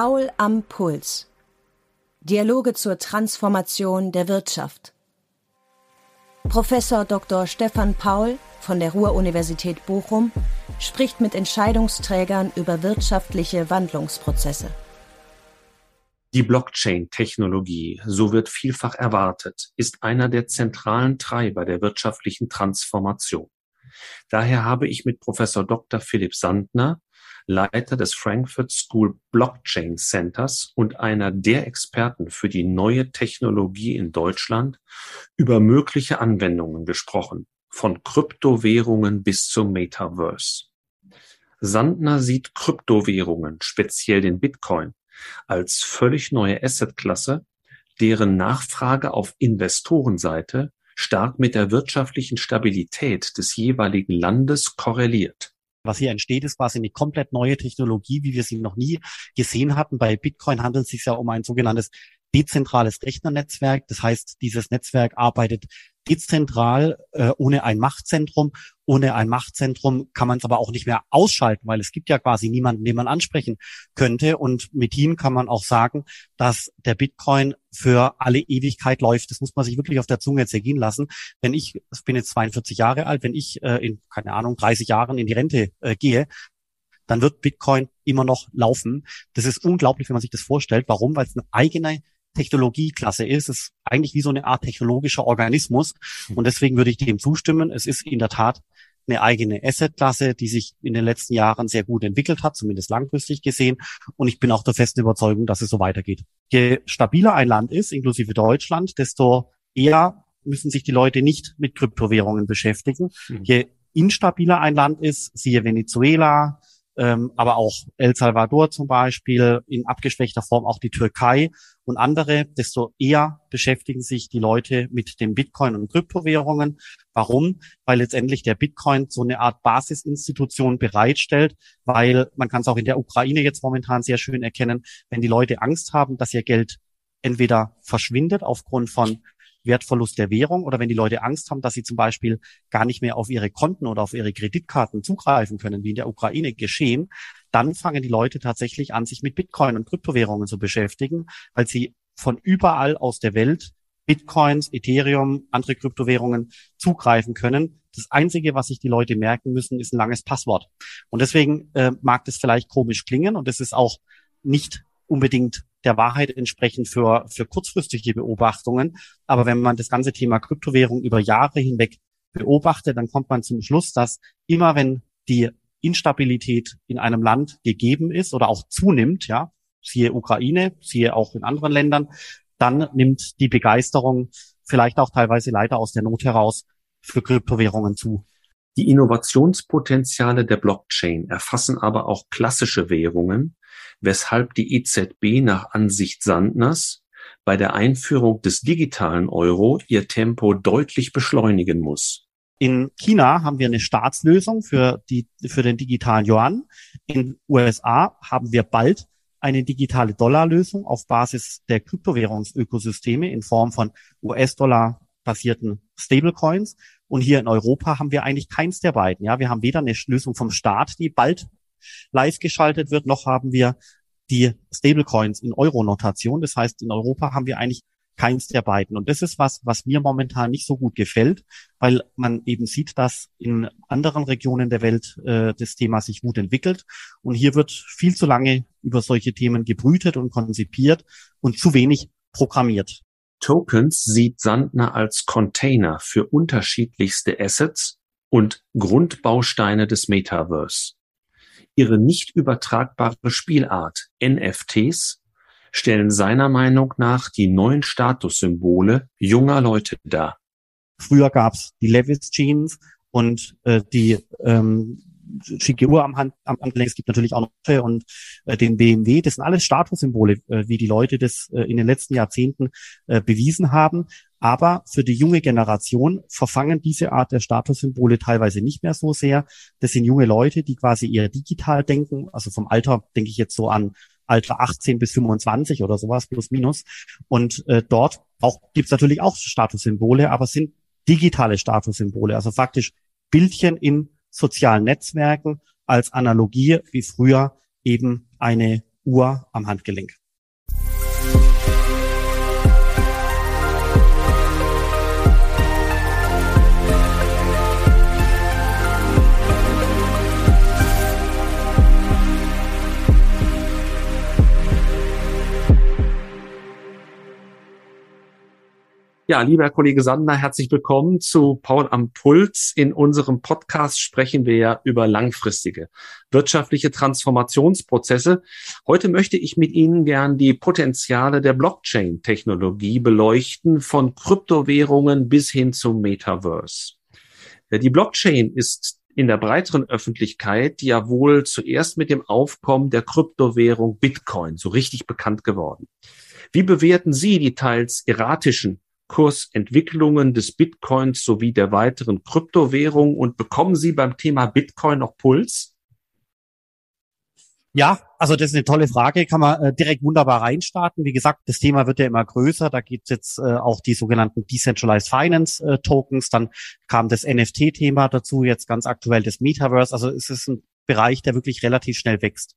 Paul am Puls. Dialoge zur Transformation der Wirtschaft. Professor Dr. Stefan Paul von der Ruhr-Universität Bochum spricht mit Entscheidungsträgern über wirtschaftliche Wandlungsprozesse. Die Blockchain-Technologie, so wird vielfach erwartet, ist einer der zentralen Treiber der wirtschaftlichen Transformation. Daher habe ich mit Professor Dr. Philipp Sandner, Leiter des Frankfurt School Blockchain Centers und einer der Experten für die neue Technologie in Deutschland, über mögliche Anwendungen gesprochen, von Kryptowährungen bis zum Metaverse. Sandner sieht Kryptowährungen, speziell den Bitcoin, als völlig neue Assetklasse, deren Nachfrage auf Investorenseite stark mit der wirtschaftlichen Stabilität des jeweiligen Landes korreliert. Was hier entsteht, ist quasi eine komplett neue Technologie, wie wir sie noch nie gesehen hatten. Bei Bitcoin handelt es sich ja um ein sogenanntes dezentrales Rechnernetzwerk. Das heißt, dieses Netzwerk arbeitet dezentral äh, ohne ein Machtzentrum. Ohne ein Machtzentrum kann man es aber auch nicht mehr ausschalten, weil es gibt ja quasi niemanden, den man ansprechen könnte. Und mit ihm kann man auch sagen, dass der Bitcoin für alle Ewigkeit läuft. Das muss man sich wirklich auf der Zunge zergehen lassen. Wenn ich, ich bin jetzt 42 Jahre alt, wenn ich äh, in, keine Ahnung, 30 Jahren in die Rente äh, gehe, dann wird Bitcoin immer noch laufen. Das ist unglaublich, wenn man sich das vorstellt. Warum? Weil es eine eigene Technologieklasse ist. Es ist eigentlich wie so eine Art technologischer Organismus. Und deswegen würde ich dem zustimmen. Es ist in der Tat eine eigene Assetklasse, die sich in den letzten Jahren sehr gut entwickelt hat, zumindest langfristig gesehen. Und ich bin auch der festen Überzeugung, dass es so weitergeht. Je stabiler ein Land ist, inklusive Deutschland, desto eher müssen sich die Leute nicht mit Kryptowährungen beschäftigen. Mhm. Je instabiler ein Land ist, siehe Venezuela, ähm, aber auch El Salvador zum Beispiel, in abgeschwächter Form auch die Türkei und andere, desto eher beschäftigen sich die Leute mit dem Bitcoin und Kryptowährungen. Warum? Weil letztendlich der Bitcoin so eine Art Basisinstitution bereitstellt, weil man kann es auch in der Ukraine jetzt momentan sehr schön erkennen, wenn die Leute Angst haben, dass ihr Geld entweder verschwindet aufgrund von Wertverlust der Währung oder wenn die Leute Angst haben, dass sie zum Beispiel gar nicht mehr auf ihre Konten oder auf ihre Kreditkarten zugreifen können, wie in der Ukraine geschehen, dann fangen die Leute tatsächlich an, sich mit Bitcoin und Kryptowährungen zu beschäftigen, weil sie von überall aus der Welt Bitcoins, Ethereum, andere Kryptowährungen zugreifen können. Das Einzige, was sich die Leute merken müssen, ist ein langes Passwort. Und deswegen äh, mag das vielleicht komisch klingen und es ist auch nicht unbedingt der Wahrheit entsprechend für, für kurzfristige Beobachtungen. Aber wenn man das ganze Thema Kryptowährung über Jahre hinweg beobachtet, dann kommt man zum Schluss, dass immer wenn die Instabilität in einem Land gegeben ist oder auch zunimmt, ja, siehe Ukraine, siehe auch in anderen Ländern, dann nimmt die Begeisterung vielleicht auch teilweise leider aus der Not heraus für Kryptowährungen zu. Die Innovationspotenziale der Blockchain erfassen aber auch klassische Währungen, weshalb die EZB nach Ansicht Sandners bei der Einführung des digitalen Euro ihr Tempo deutlich beschleunigen muss. In China haben wir eine Staatslösung für die, für den digitalen Yuan. In USA haben wir bald eine digitale Dollarlösung auf Basis der Kryptowährungsökosysteme in Form von US-Dollar basierten Stablecoins. Und hier in Europa haben wir eigentlich keins der beiden. Ja, wir haben weder eine Lösung vom Staat, die bald live geschaltet wird, noch haben wir die Stablecoins in Euro-Notation. Das heißt, in Europa haben wir eigentlich keins der beiden. Und das ist was, was mir momentan nicht so gut gefällt, weil man eben sieht, dass in anderen Regionen der Welt äh, das Thema sich gut entwickelt. Und hier wird viel zu lange über solche Themen gebrütet und konzipiert und zu wenig programmiert. Tokens sieht Sandner als Container für unterschiedlichste Assets und Grundbausteine des Metaverse. Ihre nicht übertragbare Spielart NFTs stellen seiner Meinung nach die neuen Statussymbole junger Leute dar. Früher gab's die Levis Jeans und äh, die ähm, schicke Uhr am, Hand, am Handgelenk. Es gibt natürlich auch noch und äh, den BMW. Das sind alles Statussymbole, äh, wie die Leute das äh, in den letzten Jahrzehnten äh, bewiesen haben. Aber für die junge Generation verfangen diese Art der Statussymbole teilweise nicht mehr so sehr. Das sind junge Leute, die quasi eher digital denken. Also vom Alter denke ich jetzt so an Alter 18 bis 25 oder sowas, plus minus. Und äh, dort auch, gibt's natürlich auch Statussymbole, aber sind digitale Statussymbole, also faktisch Bildchen in sozialen Netzwerken als Analogie wie früher eben eine Uhr am Handgelenk. Ja, lieber Herr Kollege Sander, herzlich willkommen zu Paul am Puls. In unserem Podcast sprechen wir ja über langfristige wirtschaftliche Transformationsprozesse. Heute möchte ich mit Ihnen gern die Potenziale der Blockchain-Technologie beleuchten, von Kryptowährungen bis hin zum Metaverse. Die Blockchain ist in der breiteren Öffentlichkeit ja wohl zuerst mit dem Aufkommen der Kryptowährung Bitcoin so richtig bekannt geworden. Wie bewerten Sie die teils erratischen Kursentwicklungen des Bitcoins sowie der weiteren Kryptowährungen und bekommen Sie beim Thema Bitcoin noch Puls? Ja, also das ist eine tolle Frage, kann man äh, direkt wunderbar reinstarten. Wie gesagt, das Thema wird ja immer größer. Da gibt es jetzt äh, auch die sogenannten Decentralized Finance äh, Tokens. Dann kam das NFT-Thema dazu, jetzt ganz aktuell das Metaverse. Also es ist ein Bereich, der wirklich relativ schnell wächst.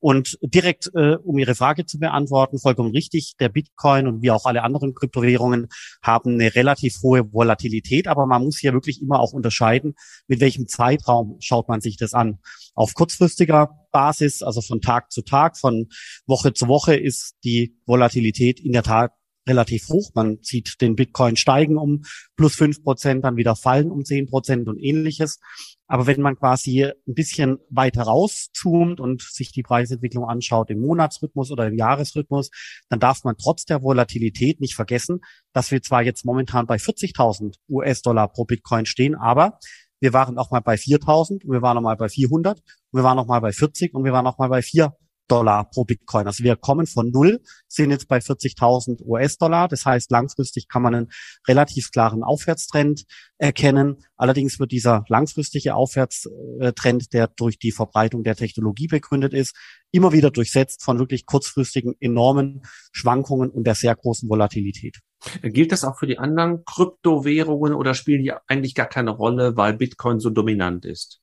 Und direkt, äh, um Ihre Frage zu beantworten, vollkommen richtig, der Bitcoin und wie auch alle anderen Kryptowährungen haben eine relativ hohe Volatilität, aber man muss hier wirklich immer auch unterscheiden, mit welchem Zeitraum schaut man sich das an. Auf kurzfristiger Basis, also von Tag zu Tag, von Woche zu Woche ist die Volatilität in der Tat relativ hoch. Man sieht den Bitcoin steigen um plus fünf Prozent, dann wieder fallen um zehn Prozent und ähnliches. Aber wenn man quasi ein bisschen weiter rauszoomt und sich die Preisentwicklung anschaut im Monatsrhythmus oder im Jahresrhythmus, dann darf man trotz der Volatilität nicht vergessen, dass wir zwar jetzt momentan bei 40.000 US-Dollar pro Bitcoin stehen, aber wir waren auch mal bei 4.000, wir waren noch mal bei 400, wir waren noch mal bei 40 und wir waren noch mal bei 4 Dollar pro Bitcoin. Also wir kommen von null, sind jetzt bei 40.000 US-Dollar. Das heißt, langfristig kann man einen relativ klaren Aufwärtstrend erkennen. Allerdings wird dieser langfristige Aufwärtstrend, der durch die Verbreitung der Technologie begründet ist, immer wieder durchsetzt von wirklich kurzfristigen enormen Schwankungen und der sehr großen Volatilität. Gilt das auch für die anderen Kryptowährungen oder spielen die eigentlich gar keine Rolle, weil Bitcoin so dominant ist?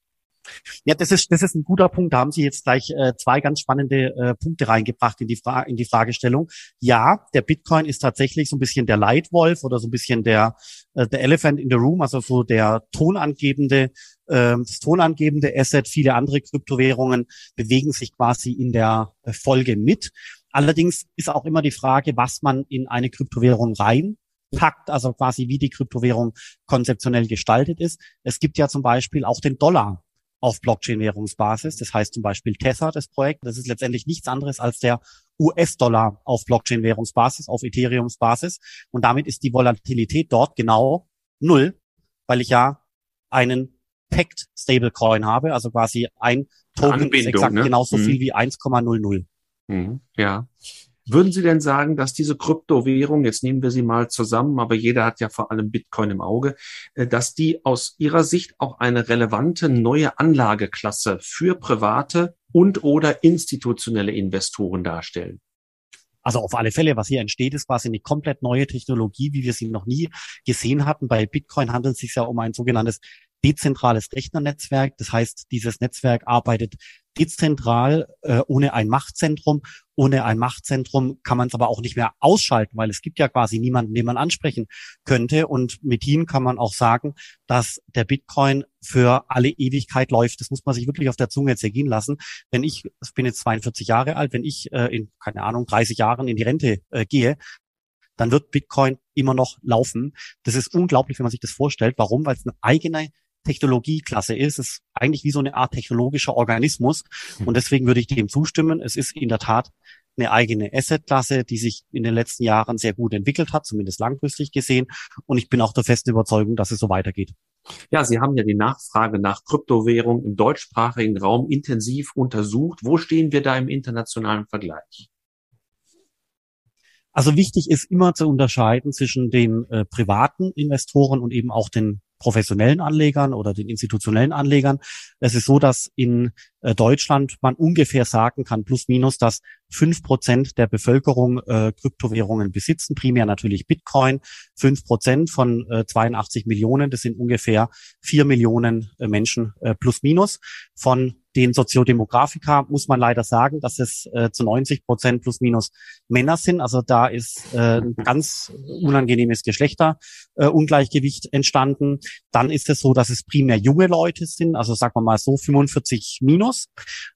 Ja, das ist, das ist ein guter Punkt. Da haben Sie jetzt gleich äh, zwei ganz spannende äh, Punkte reingebracht in die, Fra in die Fragestellung. Ja, der Bitcoin ist tatsächlich so ein bisschen der Leitwolf oder so ein bisschen der, äh, der Elephant in the Room, also so der tonangebende, äh, das tonangebende Asset. Viele andere Kryptowährungen bewegen sich quasi in der äh, Folge mit. Allerdings ist auch immer die Frage, was man in eine Kryptowährung rein packt, also quasi wie die Kryptowährung konzeptionell gestaltet ist. Es gibt ja zum Beispiel auch den Dollar auf Blockchain-Währungsbasis. Das heißt zum Beispiel Tether, das Projekt. Das ist letztendlich nichts anderes als der US-Dollar auf Blockchain-Währungsbasis, auf Ethereums-Basis. Und damit ist die Volatilität dort genau null, weil ich ja einen Packed Stablecoin habe, also quasi ein Token ist exakt ne? genauso mhm. viel wie 1,00. Mhm. Ja. Würden Sie denn sagen, dass diese Kryptowährung, jetzt nehmen wir sie mal zusammen, aber jeder hat ja vor allem Bitcoin im Auge, äh, dass die aus Ihrer Sicht auch eine relevante neue Anlageklasse für private und oder institutionelle Investoren darstellen? Also auf alle Fälle, was hier entsteht, ist quasi eine komplett neue Technologie, wie wir sie noch nie gesehen hatten. Bei Bitcoin handelt es sich ja um ein sogenanntes dezentrales Rechnernetzwerk. Das heißt, dieses Netzwerk arbeitet dezentral äh, ohne ein Machtzentrum. Ohne ein Machtzentrum kann man es aber auch nicht mehr ausschalten, weil es gibt ja quasi niemanden, den man ansprechen könnte. Und mit ihm kann man auch sagen, dass der Bitcoin für alle Ewigkeit läuft. Das muss man sich wirklich auf der Zunge zergehen lassen. Wenn ich, ich bin jetzt 42 Jahre alt, wenn ich äh, in, keine Ahnung, 30 Jahren in die Rente äh, gehe, dann wird Bitcoin immer noch laufen. Das ist unglaublich, wenn man sich das vorstellt. Warum? Weil es eine eigene Technologieklasse ist. Es ist eigentlich wie so eine Art technologischer Organismus. Und deswegen würde ich dem zustimmen. Es ist in der Tat eine eigene Assetklasse, die sich in den letzten Jahren sehr gut entwickelt hat, zumindest langfristig gesehen. Und ich bin auch der festen Überzeugung, dass es so weitergeht. Ja, Sie haben ja die Nachfrage nach Kryptowährung im deutschsprachigen Raum intensiv untersucht. Wo stehen wir da im internationalen Vergleich? Also wichtig ist immer zu unterscheiden zwischen den äh, privaten Investoren und eben auch den professionellen Anlegern oder den institutionellen Anlegern. Es ist so, dass in äh, Deutschland man ungefähr sagen kann, plus minus, dass fünf Prozent der Bevölkerung äh, Kryptowährungen besitzen, primär natürlich Bitcoin. Fünf Prozent von äh, 82 Millionen, das sind ungefähr vier Millionen äh, Menschen äh, plus minus. Von den Soziodemografika muss man leider sagen, dass es äh, zu 90 Prozent plus minus Männer sind. Also da ist äh, ein ganz unangenehmes Geschlechterungleichgewicht äh, entstanden. Dann ist es so, dass es primär junge Leute sind, also sagen wir mal so 45 minus.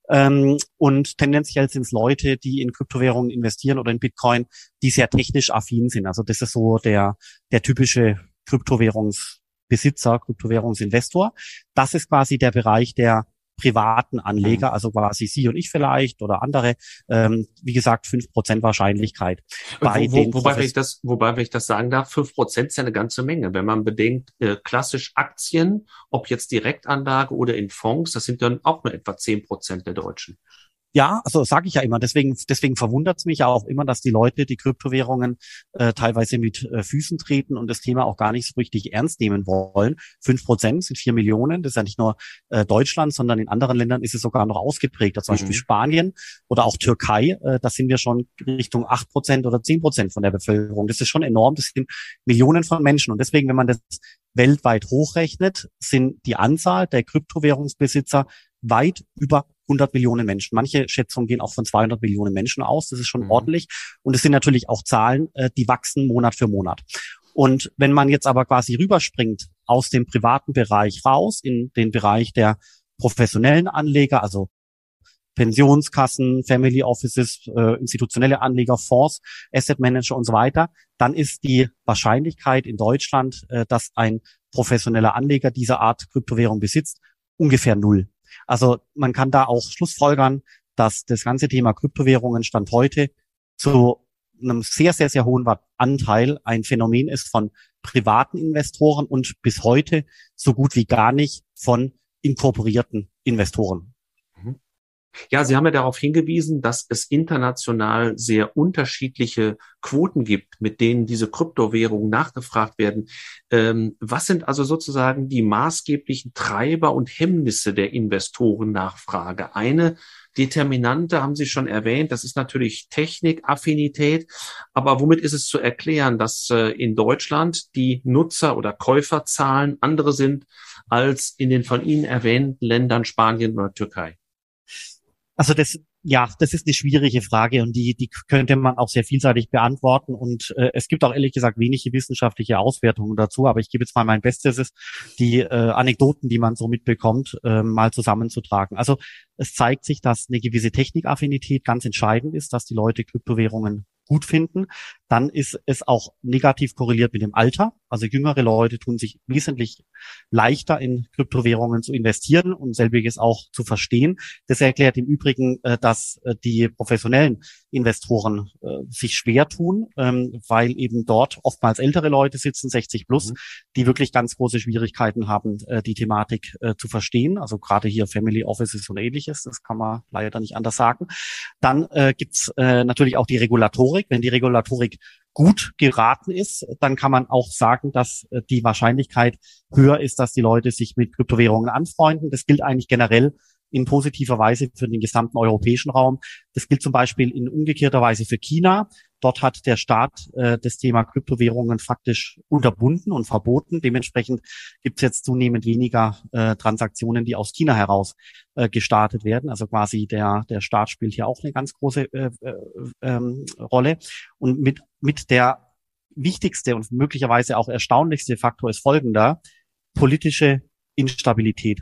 Ähm, und tendenziell sind es Leute, die in Kryptowährungen investieren oder in Bitcoin, die sehr technisch affin sind. Also das ist so der, der typische Kryptowährungsbesitzer, Kryptowährungsinvestor. Das ist quasi der Bereich der privaten Anleger, mhm. also quasi Sie und ich vielleicht oder andere, ähm, wie gesagt, fünf Prozent Wahrscheinlichkeit. Bei wo, wo, wobei, wenn ich das, wobei, wenn ich das sagen darf, fünf Prozent ist ja eine ganze Menge. Wenn man bedenkt, äh, klassisch Aktien, ob jetzt Direktanlage oder in Fonds, das sind dann auch nur etwa zehn Prozent der Deutschen. Ja, also sage ich ja immer. Deswegen, deswegen verwundert es mich ja auch immer, dass die Leute die Kryptowährungen äh, teilweise mit äh, Füßen treten und das Thema auch gar nicht so richtig ernst nehmen wollen. Fünf Prozent sind vier Millionen. Das ist ja nicht nur äh, Deutschland, sondern in anderen Ländern ist es sogar noch ausgeprägter. Zum mhm. Beispiel Spanien oder auch Türkei. Äh, da sind wir schon Richtung acht Prozent oder zehn Prozent von der Bevölkerung. Das ist schon enorm. Das sind Millionen von Menschen. Und deswegen, wenn man das weltweit hochrechnet, sind die Anzahl der Kryptowährungsbesitzer weit über 100 Millionen Menschen. Manche Schätzungen gehen auch von 200 Millionen Menschen aus. Das ist schon mhm. ordentlich. Und es sind natürlich auch Zahlen, äh, die wachsen Monat für Monat. Und wenn man jetzt aber quasi rüberspringt aus dem privaten Bereich raus in den Bereich der professionellen Anleger, also Pensionskassen, Family Offices, äh, institutionelle Anleger, Fonds, Asset Manager und so weiter, dann ist die Wahrscheinlichkeit in Deutschland, äh, dass ein professioneller Anleger dieser Art Kryptowährung besitzt, ungefähr null. Also man kann da auch schlussfolgern, dass das ganze Thema Kryptowährungen Stand heute zu einem sehr, sehr, sehr hohen Anteil ein Phänomen ist von privaten Investoren und bis heute so gut wie gar nicht von inkorporierten Investoren. Ja, Sie haben ja darauf hingewiesen, dass es international sehr unterschiedliche Quoten gibt, mit denen diese Kryptowährungen nachgefragt werden. Ähm, was sind also sozusagen die maßgeblichen Treiber und Hemmnisse der Investorennachfrage? Eine Determinante haben Sie schon erwähnt, das ist natürlich Technikaffinität. Aber womit ist es zu erklären, dass äh, in Deutschland die Nutzer- oder Käuferzahlen andere sind als in den von Ihnen erwähnten Ländern Spanien oder Türkei? Also das, ja, das ist eine schwierige Frage und die, die könnte man auch sehr vielseitig beantworten. Und äh, es gibt auch ehrlich gesagt wenige wissenschaftliche Auswertungen dazu, aber ich gebe jetzt mal mein Bestes, die äh, Anekdoten, die man so mitbekommt, äh, mal zusammenzutragen. Also es zeigt sich, dass eine gewisse Technikaffinität ganz entscheidend ist, dass die Leute Kryptowährungen gut finden, dann ist es auch negativ korreliert mit dem Alter. Also jüngere Leute tun sich wesentlich leichter in Kryptowährungen zu investieren und selbiges auch zu verstehen. Das erklärt im Übrigen, äh, dass äh, die professionellen Investoren äh, sich schwer tun, ähm, weil eben dort oftmals ältere Leute sitzen, 60 plus, mhm. die wirklich ganz große Schwierigkeiten haben, die Thematik zu verstehen. Also gerade hier Family Offices und ähnliches, das kann man leider nicht anders sagen. Dann gibt's natürlich auch die Regulatorik Regulatorik. Wenn die Regulatorik gut geraten ist, dann kann man auch sagen, dass äh, die Wahrscheinlichkeit höher ist, dass die Leute sich mit Kryptowährungen anfreunden. Das gilt eigentlich generell in positiver Weise für den gesamten europäischen Raum. Das gilt zum Beispiel in umgekehrter Weise für China. Dort hat der Staat äh, das Thema Kryptowährungen faktisch unterbunden und verboten. Dementsprechend gibt es jetzt zunehmend weniger äh, Transaktionen, die aus China heraus äh, gestartet werden. Also quasi der, der Staat spielt hier auch eine ganz große äh, äh, ähm, Rolle. Und mit, mit der wichtigste und möglicherweise auch erstaunlichste Faktor ist folgender. Politische Instabilität.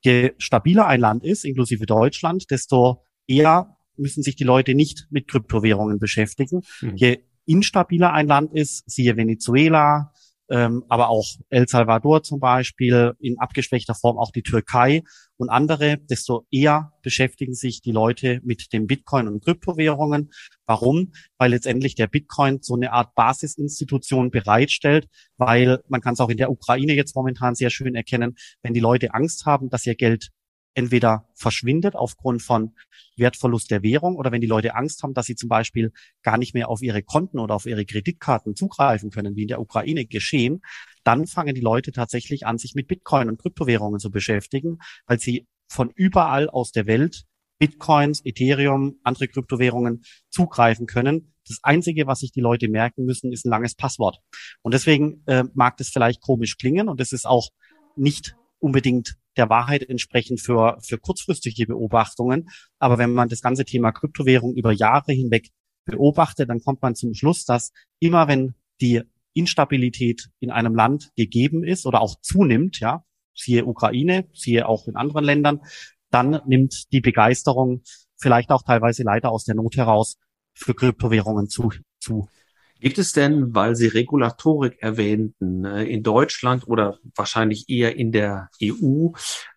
Je stabiler ein Land ist, inklusive Deutschland, desto eher müssen sich die Leute nicht mit Kryptowährungen beschäftigen. Mhm. Je instabiler ein Land ist, siehe Venezuela, ähm, aber auch El Salvador zum Beispiel, in abgeschwächter Form auch die Türkei und andere, desto eher beschäftigen sich die Leute mit dem Bitcoin und Kryptowährungen. Warum? Weil letztendlich der Bitcoin so eine Art Basisinstitution bereitstellt, weil man kann es auch in der Ukraine jetzt momentan sehr schön erkennen, wenn die Leute Angst haben, dass ihr Geld entweder verschwindet aufgrund von Wertverlust der Währung oder wenn die Leute Angst haben, dass sie zum Beispiel gar nicht mehr auf ihre Konten oder auf ihre Kreditkarten zugreifen können, wie in der Ukraine geschehen, dann fangen die Leute tatsächlich an, sich mit Bitcoin und Kryptowährungen zu beschäftigen, weil sie von überall aus der Welt Bitcoins, Ethereum, andere Kryptowährungen zugreifen können. Das Einzige, was sich die Leute merken müssen, ist ein langes Passwort. Und deswegen äh, mag das vielleicht komisch klingen und es ist auch nicht unbedingt der Wahrheit entsprechen für, für kurzfristige Beobachtungen. Aber wenn man das ganze Thema Kryptowährung über Jahre hinweg beobachtet, dann kommt man zum Schluss, dass immer wenn die Instabilität in einem Land gegeben ist oder auch zunimmt, ja, siehe Ukraine, siehe auch in anderen Ländern, dann nimmt die Begeisterung vielleicht auch teilweise leider aus der Not heraus für Kryptowährungen zu. zu. Gibt es denn, weil Sie Regulatorik erwähnten, äh, in Deutschland oder wahrscheinlich eher in der EU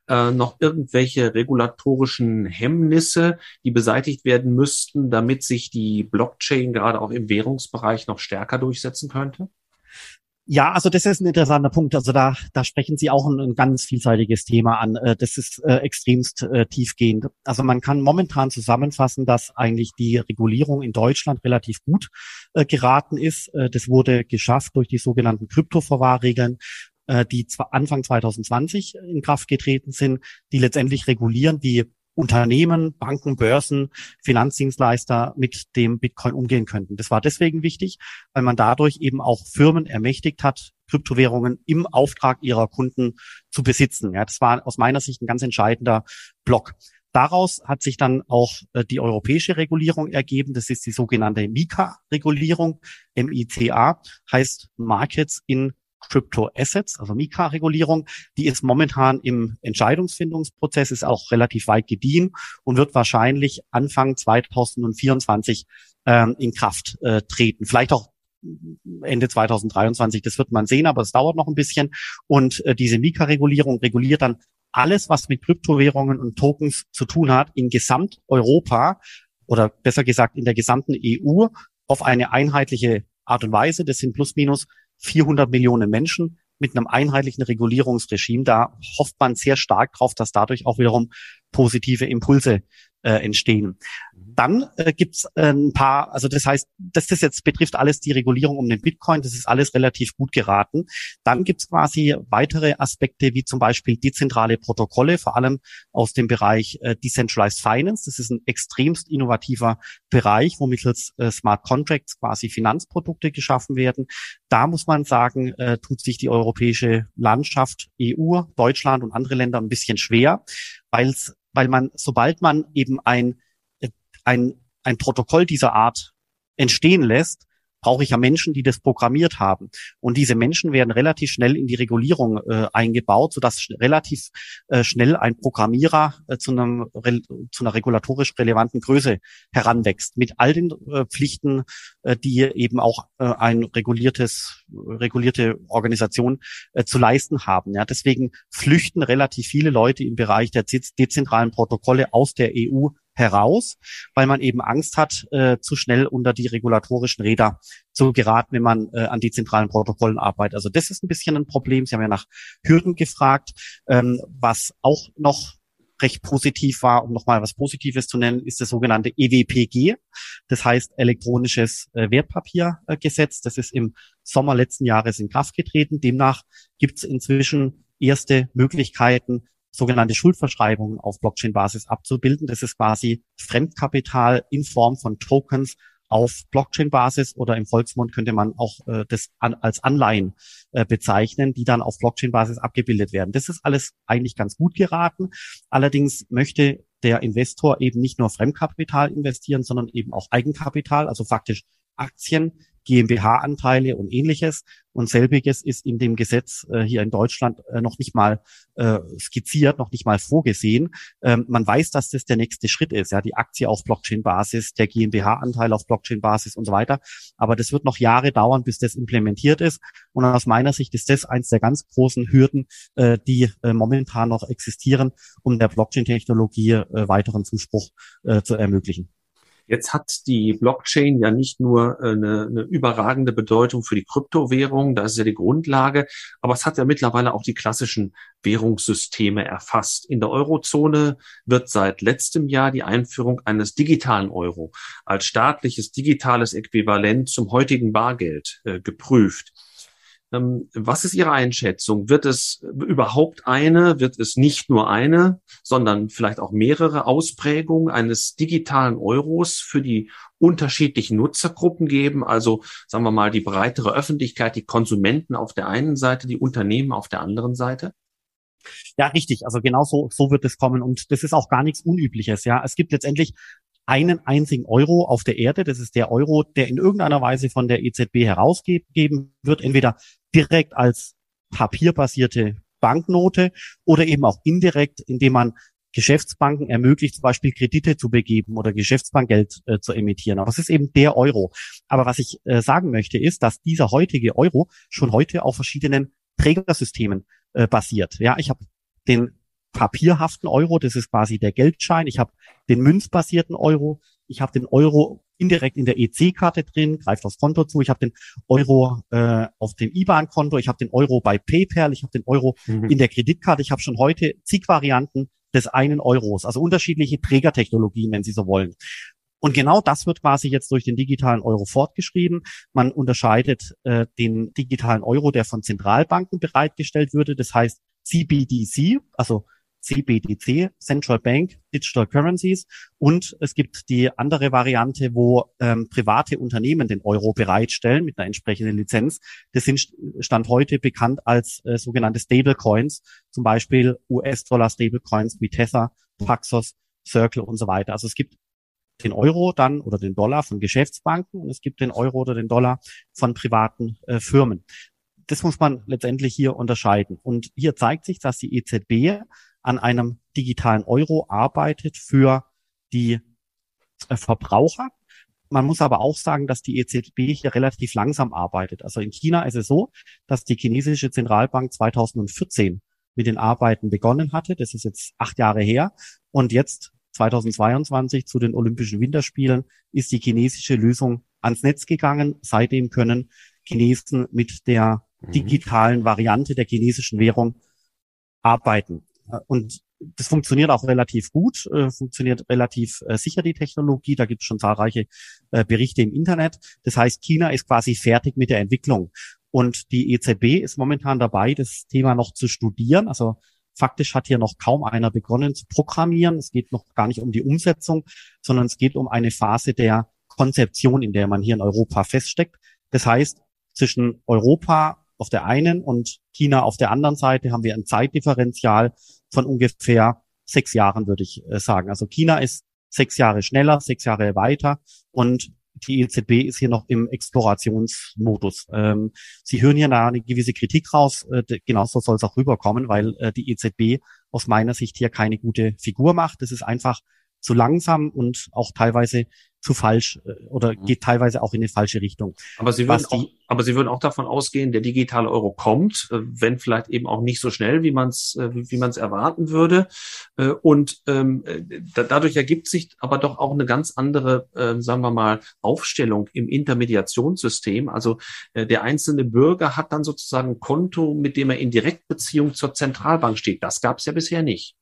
äh, noch irgendwelche regulatorischen Hemmnisse, die beseitigt werden müssten, damit sich die Blockchain gerade auch im Währungsbereich noch stärker durchsetzen könnte? Ja, also das ist ein interessanter Punkt. Also da, da sprechen Sie auch ein, ein ganz vielseitiges Thema an. Äh, das ist äh, extremst äh, tiefgehend. Also man kann momentan zusammenfassen, dass eigentlich die Regulierung in Deutschland relativ gut äh, geraten ist. Äh, das wurde geschafft durch die sogenannten Kryptoverwahrregeln äh, die Anfang 2020 in Kraft getreten sind, die letztendlich regulieren, wie Unternehmen, Banken, Börsen, Finanzdienstleister mit dem Bitcoin umgehen könnten. Das war deswegen wichtig, weil man dadurch eben auch Firmen ermächtigt hat, Kryptowährungen im Auftrag ihrer Kunden zu besitzen. Ja, das war aus meiner Sicht ein ganz entscheidender Block. Daraus hat sich dann auch äh, die europäische Regulierung ergeben. Das ist die sogenannte MiCA-Regulierung. M-I-C-A heißt Markets in Crypto Assets, also Mika-Regulierung, die ist momentan im Entscheidungsfindungsprozess, ist auch relativ weit gediehen und wird wahrscheinlich Anfang 2024 ähm, in Kraft äh, treten. Vielleicht auch Ende 2023, das wird man sehen, aber es dauert noch ein bisschen. Und äh, diese Mika-Regulierung reguliert dann alles, was mit Kryptowährungen und Tokens zu tun hat, in Gesamteuropa oder besser gesagt in der gesamten EU auf eine einheitliche Art und Weise. Das sind plus minus 400 Millionen Menschen mit einem einheitlichen Regulierungsregime. Da hofft man sehr stark drauf, dass dadurch auch wiederum positive Impulse äh, entstehen. Mhm. Dann äh, gibt's äh, ein paar, also das heißt, dass das jetzt betrifft alles die Regulierung um den Bitcoin, das ist alles relativ gut geraten. Dann gibt's quasi weitere Aspekte wie zum Beispiel dezentrale Protokolle, vor allem aus dem Bereich äh, Decentralized Finance. Das ist ein extremst innovativer Bereich, wo mittels äh, Smart Contracts quasi Finanzprodukte geschaffen werden. Da muss man sagen, äh, tut sich die europäische Landschaft, EU, Deutschland und andere Länder ein bisschen schwer, weil es weil man, sobald man eben ein, äh, ein, ein Protokoll dieser Art entstehen lässt, brauche ich ja Menschen, die das programmiert haben. Und diese Menschen werden relativ schnell in die Regulierung äh, eingebaut, sodass sch relativ äh, schnell ein Programmierer äh, zu, einem, zu einer regulatorisch relevanten Größe heranwächst, mit all den äh, Pflichten, äh, die eben auch äh, ein reguliertes, regulierte Organisation äh, zu leisten haben. Ja, deswegen flüchten relativ viele Leute im Bereich der dezentralen Protokolle aus der EU heraus, weil man eben Angst hat, äh, zu schnell unter die regulatorischen Räder zu geraten, wenn man äh, an die zentralen Protokollen arbeitet. Also das ist ein bisschen ein Problem. Sie haben ja nach Hürden gefragt. Ähm, was auch noch recht positiv war, um nochmal was Positives zu nennen, ist das sogenannte EWPG. Das heißt elektronisches äh, Wertpapiergesetz. Das ist im Sommer letzten Jahres in Kraft getreten. Demnach gibt es inzwischen erste Möglichkeiten, sogenannte Schuldverschreibungen auf Blockchain-Basis abzubilden. Das ist quasi Fremdkapital in Form von Tokens auf Blockchain-Basis oder im Volksmund könnte man auch äh, das an, als Anleihen äh, bezeichnen, die dann auf Blockchain-Basis abgebildet werden. Das ist alles eigentlich ganz gut geraten. Allerdings möchte der Investor eben nicht nur Fremdkapital investieren, sondern eben auch Eigenkapital, also faktisch Aktien, GmbH-Anteile und ähnliches. Und selbiges ist in dem Gesetz äh, hier in Deutschland äh, noch nicht mal äh, skizziert, noch nicht mal vorgesehen. Ähm, man weiß, dass das der nächste Schritt ist, ja, die Aktie auf Blockchain-Basis, der GmbH-Anteil auf Blockchain-Basis und so weiter. Aber das wird noch Jahre dauern, bis das implementiert ist. Und aus meiner Sicht ist das eins der ganz großen Hürden, äh, die äh, momentan noch existieren, um der Blockchain-Technologie äh, weiteren Zuspruch äh, zu ermöglichen. Jetzt hat die Blockchain ja nicht nur äh, eine, eine überragende Bedeutung für die Kryptowährung, das ist ja die Grundlage, aber es hat ja mittlerweile auch die klassischen Währungssysteme erfasst. In der Eurozone wird seit letztem Jahr die Einführung eines digitalen Euro als staatliches digitales Äquivalent zum heutigen Bargeld äh, geprüft. Ähm, was ist Ihre Einschätzung? Wird es überhaupt eine, wird es nicht nur eine, sondern vielleicht auch mehrere Ausprägungen eines digitalen Euros für die unterschiedlichen Nutzergruppen geben? Also sagen wir mal die breitere Öffentlichkeit, die Konsumenten auf der einen Seite, die Unternehmen auf der anderen Seite? Ja, richtig. Also genau so, so wird es kommen. Und das ist auch gar nichts Unübliches. Ja, es gibt letztendlich einen einzigen Euro auf der Erde. Das ist der Euro, der in irgendeiner Weise von der EZB herausgegeben wird, entweder direkt als papierbasierte Banknote oder eben auch indirekt, indem man Geschäftsbanken ermöglicht, zum Beispiel Kredite zu begeben oder Geschäftsbankgeld äh, zu emittieren. Aber es ist eben der Euro. Aber was ich äh, sagen möchte, ist, dass dieser heutige Euro schon heute auf verschiedenen Trägersystemen äh, basiert. Ja, ich habe den papierhaften Euro, das ist quasi der Geldschein. Ich habe den münzbasierten Euro. Ich habe den Euro indirekt in der EC-Karte drin, greift aufs Konto zu. Ich habe den Euro äh, auf dem IBAN-Konto. Ich habe den Euro bei PayPal. Ich habe den Euro mhm. in der Kreditkarte. Ich habe schon heute zig Varianten des einen Euros, also unterschiedliche Trägertechnologien, wenn Sie so wollen. Und genau das wird quasi jetzt durch den digitalen Euro fortgeschrieben. Man unterscheidet äh, den digitalen Euro, der von Zentralbanken bereitgestellt würde, das heißt CBDC, also CBDC, Central Bank Digital Currencies. Und es gibt die andere Variante, wo ähm, private Unternehmen den Euro bereitstellen mit einer entsprechenden Lizenz. Das sind Stand heute bekannt als äh, sogenannte Stablecoins, zum Beispiel US-Dollar Stablecoins wie Tether, Paxos, Circle und so weiter. Also es gibt den Euro dann oder den Dollar von Geschäftsbanken und es gibt den Euro oder den Dollar von privaten äh, Firmen. Das muss man letztendlich hier unterscheiden. Und hier zeigt sich, dass die EZB an einem digitalen Euro arbeitet für die äh, Verbraucher. Man muss aber auch sagen, dass die EZB hier relativ langsam arbeitet. Also in China ist es so, dass die chinesische Zentralbank 2014 mit den Arbeiten begonnen hatte. Das ist jetzt acht Jahre her. Und jetzt 2022 zu den Olympischen Winterspielen ist die chinesische Lösung ans Netz gegangen. Seitdem können Chinesen mit der mhm. digitalen Variante der chinesischen Währung arbeiten. Und das funktioniert auch relativ gut, äh, funktioniert relativ äh, sicher die Technologie. Da gibt es schon zahlreiche äh, Berichte im Internet. Das heißt, China ist quasi fertig mit der Entwicklung. Und die EZB ist momentan dabei, das Thema noch zu studieren. Also faktisch hat hier noch kaum einer begonnen zu programmieren. Es geht noch gar nicht um die Umsetzung, sondern es geht um eine Phase der Konzeption, in der man hier in Europa feststeckt. Das heißt, zwischen Europa auf der einen und China auf der anderen Seite haben wir ein Zeitdifferenzial von ungefähr sechs Jahren, würde ich äh, sagen. Also China ist sechs Jahre schneller, sechs Jahre weiter und die EZB ist hier noch im Explorationsmodus. Ähm, Sie hören hier eine gewisse Kritik raus. Äh, genauso soll es auch rüberkommen, weil äh, die EZB aus meiner Sicht hier keine gute Figur macht. Das ist einfach zu langsam und auch teilweise zu falsch äh, oder mhm. geht teilweise auch in eine falsche Richtung. Aber Sie würden, auch, aber Sie würden auch davon ausgehen, der digitale Euro kommt, äh, wenn vielleicht eben auch nicht so schnell, wie man es äh, wie man es erwarten würde. Und ähm, dadurch ergibt sich aber doch auch eine ganz andere, äh, sagen wir mal, Aufstellung im Intermediationssystem. Also äh, der einzelne Bürger hat dann sozusagen ein Konto, mit dem er in Direktbeziehung zur Zentralbank steht. Das gab es ja bisher nicht.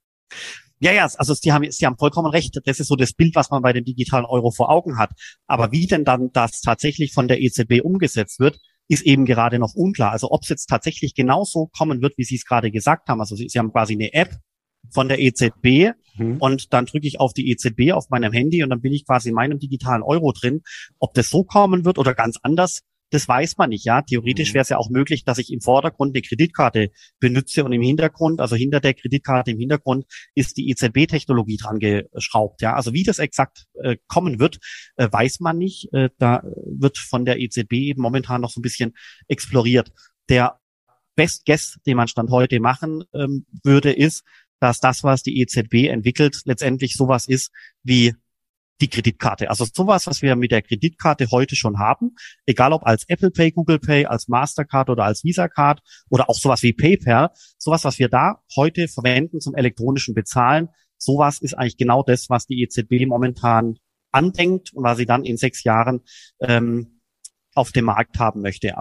Ja, ja, also Sie haben, Sie haben vollkommen recht. Das ist so das Bild, was man bei dem digitalen Euro vor Augen hat. Aber wie denn dann das tatsächlich von der EZB umgesetzt wird, ist eben gerade noch unklar. Also ob es jetzt tatsächlich genauso kommen wird, wie Sie es gerade gesagt haben. Also Sie, Sie haben quasi eine App von der EZB mhm. und dann drücke ich auf die EZB auf meinem Handy und dann bin ich quasi in meinem digitalen Euro drin. Ob das so kommen wird oder ganz anders, das weiß man nicht, ja. Theoretisch mhm. wäre es ja auch möglich, dass ich im Vordergrund eine Kreditkarte benutze und im Hintergrund, also hinter der Kreditkarte im Hintergrund, ist die EZB-Technologie dran geschraubt, ja. Also wie das exakt äh, kommen wird, äh, weiß man nicht. Äh, da wird von der EZB eben momentan noch so ein bisschen exploriert. Der Best Guess, den man Stand heute machen ähm, würde, ist, dass das, was die EZB entwickelt, letztendlich sowas ist wie die Kreditkarte. Also sowas, was wir mit der Kreditkarte heute schon haben, egal ob als Apple Pay, Google Pay, als Mastercard oder als Visa Card oder auch sowas wie PayPal, sowas, was wir da heute verwenden zum elektronischen Bezahlen, sowas ist eigentlich genau das, was die EZB momentan andenkt und was sie dann in sechs Jahren ähm, auf dem Markt haben möchte.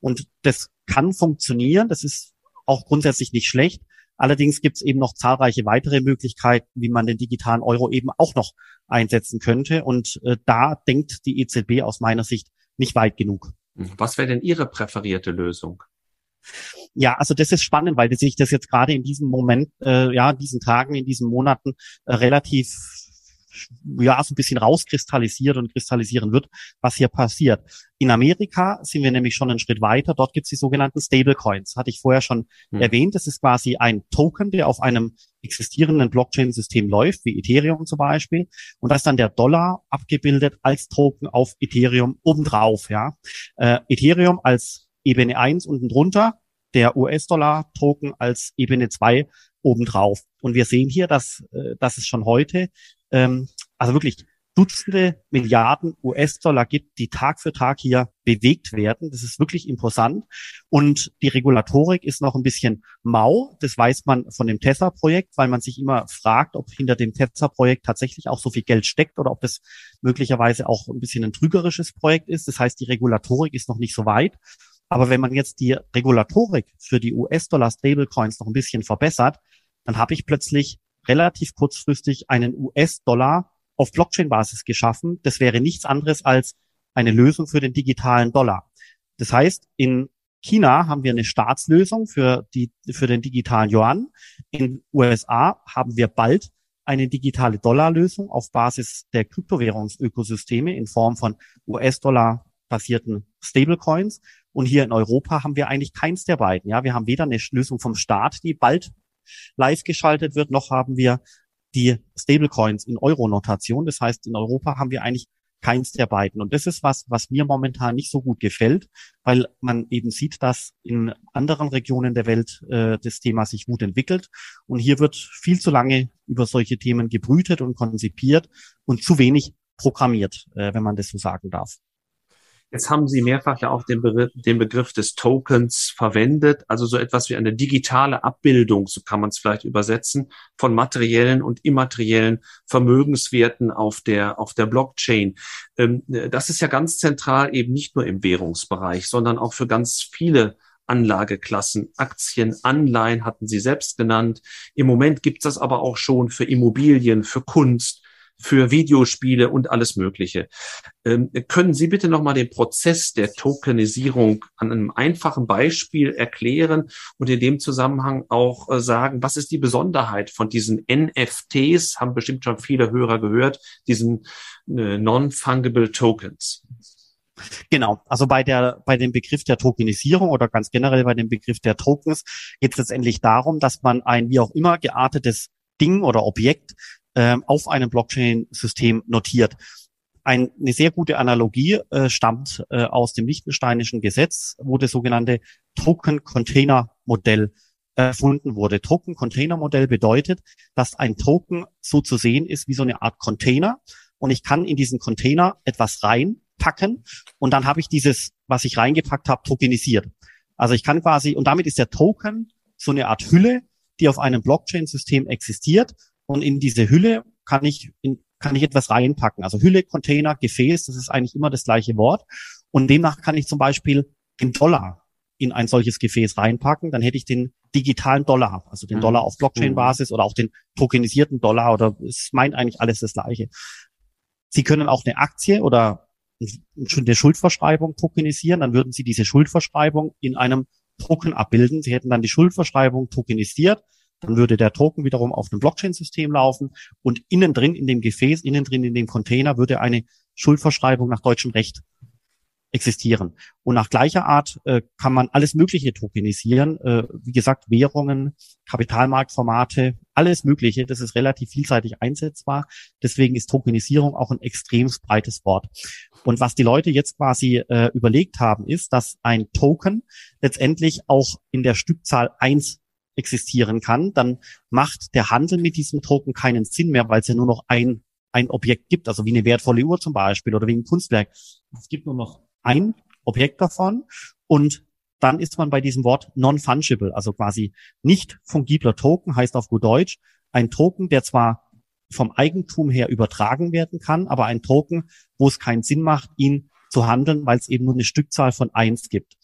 Und das kann funktionieren, das ist auch grundsätzlich nicht schlecht. Allerdings gibt es eben noch zahlreiche weitere Möglichkeiten, wie man den digitalen Euro eben auch noch einsetzen könnte. Und äh, da denkt die EZB aus meiner Sicht nicht weit genug. Was wäre denn Ihre präferierte Lösung? Ja, also das ist spannend, weil sich das jetzt gerade in diesem Moment, äh, ja, diesen Tagen, in diesen Monaten äh, relativ ja so ein bisschen rauskristallisiert und kristallisieren wird, was hier passiert. In Amerika sind wir nämlich schon einen Schritt weiter. Dort gibt es die sogenannten Stablecoins. Hatte ich vorher schon hm. erwähnt. Das ist quasi ein Token, der auf einem existierenden Blockchain-System läuft, wie Ethereum zum Beispiel. Und da ist dann der Dollar abgebildet als Token auf Ethereum obendrauf. Ja, äh, Ethereum als Ebene 1 unten drunter, der US-Dollar-Token als Ebene 2 obendrauf. Und wir sehen hier, dass, äh, dass es schon heute, ähm, also wirklich Dutzende Milliarden US-Dollar gibt, die Tag für Tag hier bewegt werden. Das ist wirklich imposant. Und die Regulatorik ist noch ein bisschen mau. Das weiß man von dem Tesla-Projekt, weil man sich immer fragt, ob hinter dem Tesla-Projekt tatsächlich auch so viel Geld steckt oder ob das möglicherweise auch ein bisschen ein trügerisches Projekt ist. Das heißt, die Regulatorik ist noch nicht so weit. Aber wenn man jetzt die Regulatorik für die US-Dollar-Stablecoins noch ein bisschen verbessert, dann habe ich plötzlich relativ kurzfristig einen US-Dollar auf Blockchain-Basis geschaffen. Das wäre nichts anderes als eine Lösung für den digitalen Dollar. Das heißt, in China haben wir eine Staatslösung für die, für den digitalen Yuan. In USA haben wir bald eine digitale Dollarlösung auf Basis der Kryptowährungsökosysteme in Form von US-Dollar basierten Stablecoins. Und hier in Europa haben wir eigentlich keins der beiden. Ja, wir haben weder eine Lösung vom Staat, die bald live geschaltet wird, noch haben wir die Stablecoins in Euro-Notation. Das heißt, in Europa haben wir eigentlich keins der beiden. Und das ist was, was mir momentan nicht so gut gefällt, weil man eben sieht, dass in anderen Regionen der Welt äh, das Thema sich gut entwickelt. Und hier wird viel zu lange über solche Themen gebrütet und konzipiert und zu wenig programmiert, äh, wenn man das so sagen darf. Jetzt haben Sie mehrfach ja auch den, Be den Begriff des Tokens verwendet, also so etwas wie eine digitale Abbildung, so kann man es vielleicht übersetzen, von materiellen und immateriellen Vermögenswerten auf der, auf der Blockchain. Ähm, das ist ja ganz zentral eben nicht nur im Währungsbereich, sondern auch für ganz viele Anlageklassen, Aktien, Anleihen hatten Sie selbst genannt. Im Moment gibt es das aber auch schon für Immobilien, für Kunst, für Videospiele und alles Mögliche. Ähm, können Sie bitte nochmal den Prozess der Tokenisierung an einem einfachen Beispiel erklären und in dem Zusammenhang auch äh, sagen, was ist die Besonderheit von diesen NFTs, haben bestimmt schon viele Hörer gehört, diesen äh, Non-Fungible Tokens? Genau, also bei der bei dem Begriff der Tokenisierung oder ganz generell bei dem Begriff der Tokens geht es letztendlich darum, dass man ein wie auch immer geartetes Ding oder Objekt ähm, auf einem Blockchain-System notiert. Ein, eine sehr gute Analogie äh, stammt äh, aus dem Liechtensteinischen Gesetz, wo das sogenannte Token-Container-Modell erfunden wurde. Token-Container-Modell bedeutet, dass ein Token so zu sehen ist wie so eine Art Container und ich kann in diesen Container etwas reinpacken und dann habe ich dieses, was ich reingepackt habe, tokenisiert. Also ich kann quasi, und damit ist der Token so eine Art Hülle, die auf einem Blockchain-System existiert und in diese Hülle kann ich, in, kann ich etwas reinpacken. Also Hülle, Container, Gefäß, das ist eigentlich immer das gleiche Wort. Und demnach kann ich zum Beispiel den Dollar in ein solches Gefäß reinpacken, dann hätte ich den digitalen Dollar, also den mhm. Dollar auf Blockchain-Basis oder auch den tokenisierten Dollar oder es meint eigentlich alles das Gleiche. Sie können auch eine Aktie oder eine Schuldverschreibung tokenisieren, dann würden Sie diese Schuldverschreibung in einem Token abbilden. Sie hätten dann die Schuldverschreibung tokenisiert, dann würde der Token wiederum auf einem Blockchain-System laufen und innen drin in dem Gefäß, innen drin in dem Container würde eine Schuldverschreibung nach deutschem Recht existieren. Und nach gleicher Art äh, kann man alles Mögliche tokenisieren. Äh, wie gesagt, Währungen, Kapitalmarktformate, alles Mögliche. Das ist relativ vielseitig einsetzbar. Deswegen ist Tokenisierung auch ein extrem breites Wort. Und was die Leute jetzt quasi äh, überlegt haben, ist, dass ein Token letztendlich auch in der Stückzahl eins existieren kann, dann macht der Handel mit diesem Token keinen Sinn mehr, weil es ja nur noch ein, ein Objekt gibt, also wie eine wertvolle Uhr zum Beispiel oder wie ein Kunstwerk. Es gibt nur noch ein Objekt davon und dann ist man bei diesem Wort non-fungible, also quasi nicht fungibler Token, heißt auf gut Deutsch ein Token, der zwar vom Eigentum her übertragen werden kann, aber ein Token, wo es keinen Sinn macht, ihn zu handeln, weil es eben nur eine Stückzahl von eins gibt.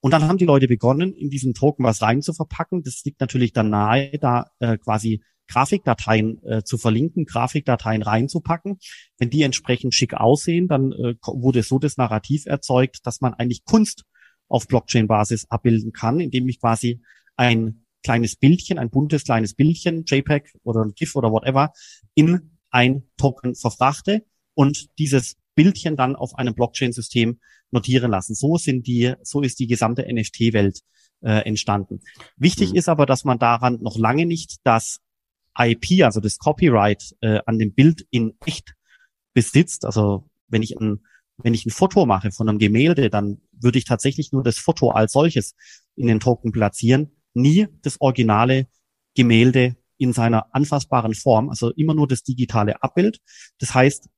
Und dann haben die Leute begonnen, in diesen Token was rein zu verpacken. Das liegt natürlich dann nahe, da äh, quasi Grafikdateien äh, zu verlinken, Grafikdateien reinzupacken. Wenn die entsprechend schick aussehen, dann äh, wurde so das Narrativ erzeugt, dass man eigentlich Kunst auf Blockchain-Basis abbilden kann, indem ich quasi ein kleines Bildchen, ein buntes kleines Bildchen, JPEG oder GIF oder whatever, in ein Token verfrachte und dieses Bildchen dann auf einem Blockchain-System notieren lassen. So sind die, so ist die gesamte NFT-Welt äh, entstanden. Wichtig mhm. ist aber, dass man daran noch lange nicht das IP, also das Copyright äh, an dem Bild in echt besitzt. Also wenn ich ein wenn ich ein Foto mache von einem Gemälde, dann würde ich tatsächlich nur das Foto als solches in den Token platzieren, nie das originale Gemälde in seiner anfassbaren Form, also immer nur das digitale Abbild. Das heißt,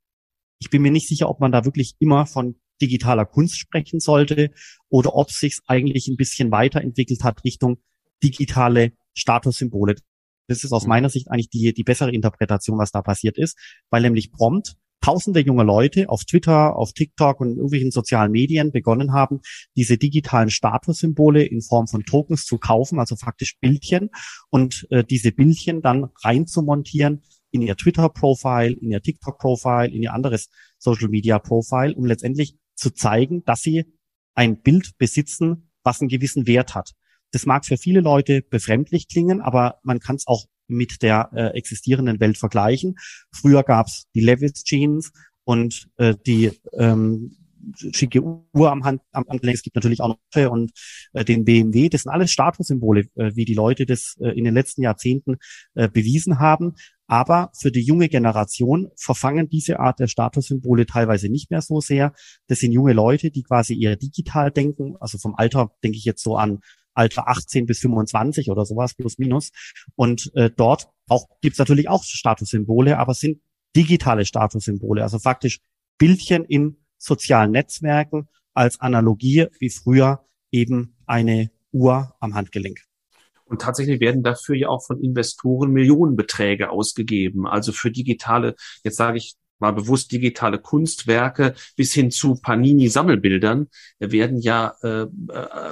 ich bin mir nicht sicher, ob man da wirklich immer von digitaler Kunst sprechen sollte oder ob sich eigentlich ein bisschen weiterentwickelt hat Richtung digitale Statussymbole. Das ist aus mhm. meiner Sicht eigentlich die, die bessere Interpretation, was da passiert ist, weil nämlich prompt tausende junge Leute auf Twitter, auf TikTok und irgendwelchen sozialen Medien begonnen haben, diese digitalen Statussymbole in Form von Tokens zu kaufen, also faktisch Bildchen, und äh, diese Bildchen dann reinzumontieren in ihr Twitter-Profile, in ihr TikTok-Profile, in ihr anderes Social-Media-Profile, um letztendlich zu zeigen, dass sie ein Bild besitzen, was einen gewissen Wert hat. Das mag für viele Leute befremdlich klingen, aber man kann es auch mit der äh, existierenden Welt vergleichen. Früher gab es die Levis Jeans und äh, die ähm, schicke Uhr am Hand am Handgelenk. Es gibt natürlich auch noch und äh, den BMW. Das sind alles Statussymbole, äh, wie die Leute das äh, in den letzten Jahrzehnten äh, bewiesen haben. Aber für die junge Generation verfangen diese Art der Statussymbole teilweise nicht mehr so sehr. Das sind junge Leute, die quasi eher digital denken. Also vom Alter denke ich jetzt so an Alter 18 bis 25 oder sowas, plus minus. Und äh, dort auch gibt's natürlich auch Statussymbole, aber es sind digitale Statussymbole, also faktisch Bildchen in sozialen Netzwerken als Analogie wie früher eben eine Uhr am Handgelenk. Und tatsächlich werden dafür ja auch von Investoren Millionenbeträge ausgegeben. Also für digitale, jetzt sage ich mal bewusst digitale Kunstwerke bis hin zu Panini-Sammelbildern werden ja äh, äh,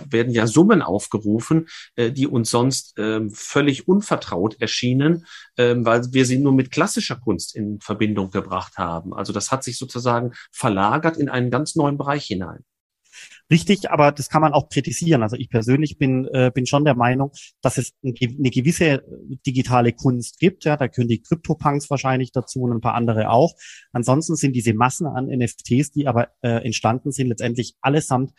werden ja Summen aufgerufen, äh, die uns sonst äh, völlig unvertraut erschienen, äh, weil wir sie nur mit klassischer Kunst in Verbindung gebracht haben. Also das hat sich sozusagen verlagert in einen ganz neuen Bereich hinein. Richtig, aber das kann man auch kritisieren. Also ich persönlich bin, äh, bin schon der Meinung, dass es eine gewisse äh, digitale Kunst gibt. Ja, da können die Crypto-Punks wahrscheinlich dazu und ein paar andere auch. Ansonsten sind diese Massen an NFTs, die aber äh, entstanden sind, letztendlich allesamt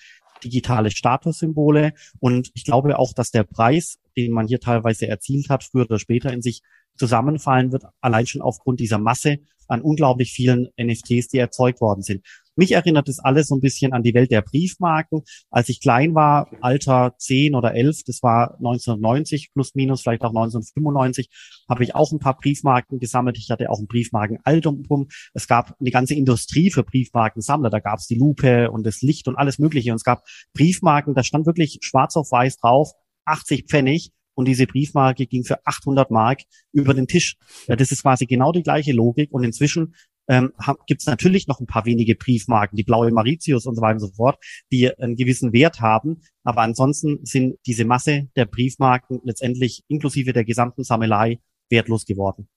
digitale Statussymbole. Und ich glaube auch, dass der Preis, den man hier teilweise erzielt hat, früher oder später in sich zusammenfallen wird, allein schon aufgrund dieser Masse an unglaublich vielen NFTs, die erzeugt worden sind. Mich erinnert das alles so ein bisschen an die Welt der Briefmarken. Als ich klein war, Alter 10 oder 11, das war 1990 plus minus, vielleicht auch 1995, habe ich auch ein paar Briefmarken gesammelt. Ich hatte auch ein Briefmarkenalbum. Es gab eine ganze Industrie für Briefmarkensammler. Da gab es die Lupe und das Licht und alles Mögliche. Und es gab Briefmarken, da stand wirklich schwarz auf weiß drauf, 80 Pfennig und diese Briefmarke ging für 800 Mark über den Tisch. Das ist quasi genau die gleiche Logik und inzwischen ähm, gibt es natürlich noch ein paar wenige Briefmarken, die blaue Mauritius und so weiter und so fort, die einen gewissen Wert haben. Aber ansonsten sind diese Masse der Briefmarken letztendlich inklusive der gesamten Sammelei wertlos geworden.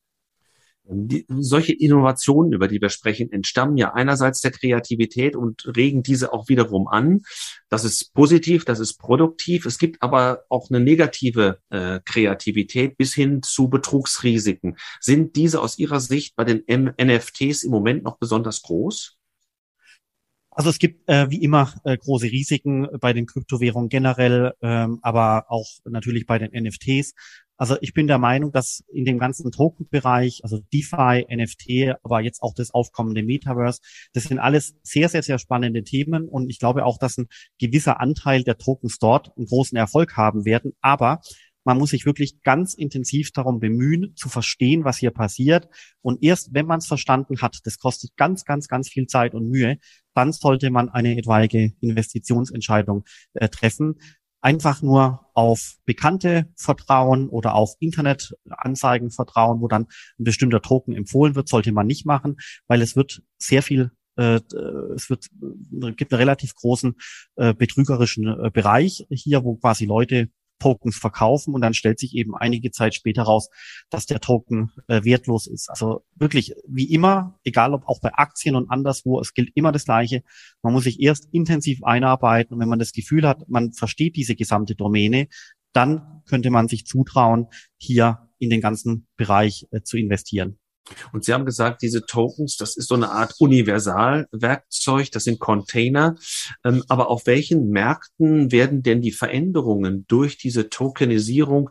Die, solche Innovationen, über die wir sprechen, entstammen ja einerseits der Kreativität und regen diese auch wiederum an. Das ist positiv, das ist produktiv. Es gibt aber auch eine negative äh, Kreativität bis hin zu Betrugsrisiken. Sind diese aus Ihrer Sicht bei den M NFTs im Moment noch besonders groß? Also es gibt äh, wie immer äh, große Risiken bei den Kryptowährungen generell, ähm, aber auch natürlich bei den NFTs. Also ich bin der Meinung, dass in dem ganzen Token-Bereich, also DeFi, NFT, aber jetzt auch das aufkommende Metaverse, das sind alles sehr, sehr, sehr spannende Themen und ich glaube auch, dass ein gewisser Anteil der Tokens dort einen großen Erfolg haben werden. Aber man muss sich wirklich ganz intensiv darum bemühen, zu verstehen, was hier passiert. Und erst wenn man es verstanden hat, das kostet ganz, ganz, ganz viel Zeit und Mühe, dann sollte man eine etwaige Investitionsentscheidung äh, treffen einfach nur auf Bekannte vertrauen oder auf Internetanzeigen vertrauen, wo dann ein bestimmter Token empfohlen wird, sollte man nicht machen, weil es wird sehr viel äh, es wird, äh, gibt einen relativ großen äh, betrügerischen äh, Bereich hier, wo quasi Leute Tokens verkaufen und dann stellt sich eben einige Zeit später raus, dass der Token äh, wertlos ist. Also wirklich wie immer, egal ob auch bei Aktien und anderswo, es gilt immer das Gleiche. Man muss sich erst intensiv einarbeiten und wenn man das Gefühl hat, man versteht diese gesamte Domäne, dann könnte man sich zutrauen, hier in den ganzen Bereich äh, zu investieren. Und Sie haben gesagt, diese Tokens, das ist so eine Art Universalwerkzeug, das sind Container. Ähm, aber auf welchen Märkten werden denn die Veränderungen durch diese Tokenisierung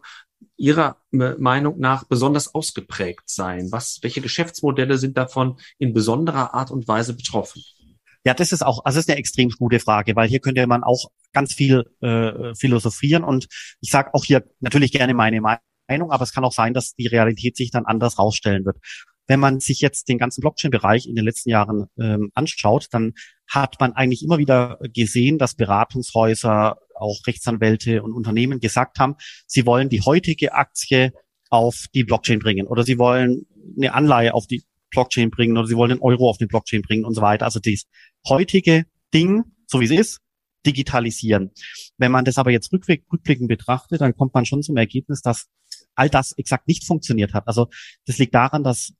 Ihrer Meinung nach besonders ausgeprägt sein? Was, welche Geschäftsmodelle sind davon in besonderer Art und Weise betroffen? Ja, das ist auch, also das ist eine extrem gute Frage, weil hier könnte man auch ganz viel äh, philosophieren und ich sage auch hier natürlich gerne meine Meinung, aber es kann auch sein, dass die Realität sich dann anders rausstellen wird. Wenn man sich jetzt den ganzen Blockchain-Bereich in den letzten Jahren ähm, anschaut, dann hat man eigentlich immer wieder gesehen, dass Beratungshäuser, auch Rechtsanwälte und Unternehmen gesagt haben, sie wollen die heutige Aktie auf die Blockchain bringen oder sie wollen eine Anleihe auf die Blockchain bringen oder sie wollen einen Euro auf die Blockchain bringen und so weiter. Also das heutige Ding, so wie es ist, digitalisieren. Wenn man das aber jetzt rückblickend betrachtet, dann kommt man schon zum Ergebnis, dass all das exakt nicht funktioniert hat. Also das liegt daran, dass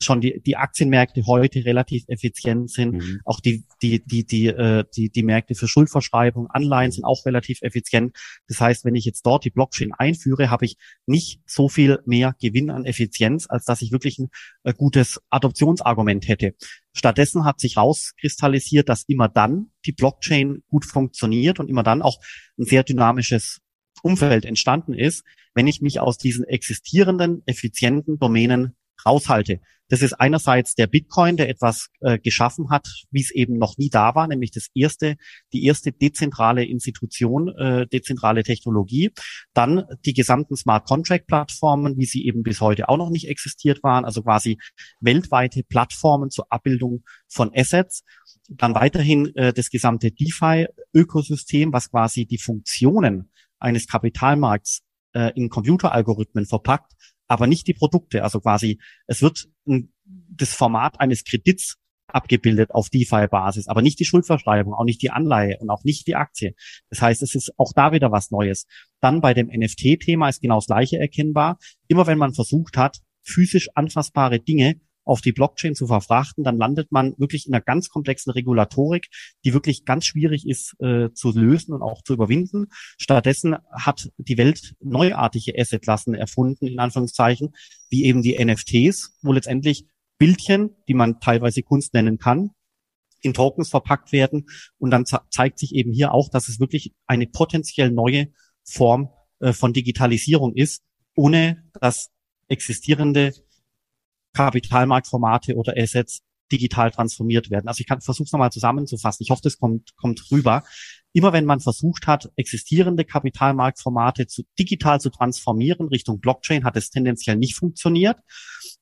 schon die, die Aktienmärkte heute relativ effizient sind. Mhm. Auch die, die, die, die, äh, die, die Märkte für Schuldverschreibung, Anleihen sind auch relativ effizient. Das heißt, wenn ich jetzt dort die Blockchain einführe, habe ich nicht so viel mehr Gewinn an Effizienz, als dass ich wirklich ein äh, gutes Adoptionsargument hätte. Stattdessen hat sich rauskristallisiert, dass immer dann die Blockchain gut funktioniert und immer dann auch ein sehr dynamisches Umfeld entstanden ist, wenn ich mich aus diesen existierenden, effizienten Domänen raushalte. Das ist einerseits der Bitcoin, der etwas äh, geschaffen hat, wie es eben noch nie da war, nämlich das erste, die erste dezentrale Institution, äh, dezentrale Technologie. Dann die gesamten Smart Contract Plattformen, wie sie eben bis heute auch noch nicht existiert waren, also quasi weltweite Plattformen zur Abbildung von Assets. Dann weiterhin äh, das gesamte DeFi-Ökosystem, was quasi die Funktionen eines Kapitalmarkts äh, in Computeralgorithmen verpackt, aber nicht die Produkte. Also quasi, es wird ein, das Format eines Kredits abgebildet auf DeFi-Basis, aber nicht die Schuldverschreibung, auch nicht die Anleihe und auch nicht die Aktie. Das heißt, es ist auch da wieder was Neues. Dann bei dem NFT-Thema ist genau das Gleiche erkennbar. Immer wenn man versucht hat, physisch anfassbare Dinge auf die Blockchain zu verfrachten, dann landet man wirklich in einer ganz komplexen Regulatorik, die wirklich ganz schwierig ist äh, zu lösen und auch zu überwinden. Stattdessen hat die Welt neuartige Assetklassen erfunden, in Anführungszeichen, wie eben die NFTs, wo letztendlich Bildchen, die man teilweise Kunst nennen kann, in Tokens verpackt werden. Und dann zeigt sich eben hier auch, dass es wirklich eine potenziell neue Form äh, von Digitalisierung ist, ohne dass existierende Kapitalmarktformate oder Assets digital transformiert werden. Also ich kann versuche es nochmal zusammenzufassen. Ich hoffe, das kommt, kommt rüber. Immer wenn man versucht hat, existierende Kapitalmarktformate zu, digital zu transformieren Richtung Blockchain, hat es tendenziell nicht funktioniert.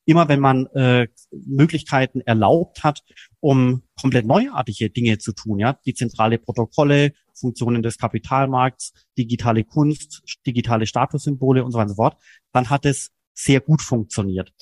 Immer wenn man äh, Möglichkeiten erlaubt hat, um komplett neuartige Dinge zu tun, ja, die zentrale Protokolle, Funktionen des Kapitalmarkts, digitale Kunst, digitale Statussymbole und so weiter und so fort, dann hat es sehr gut funktioniert.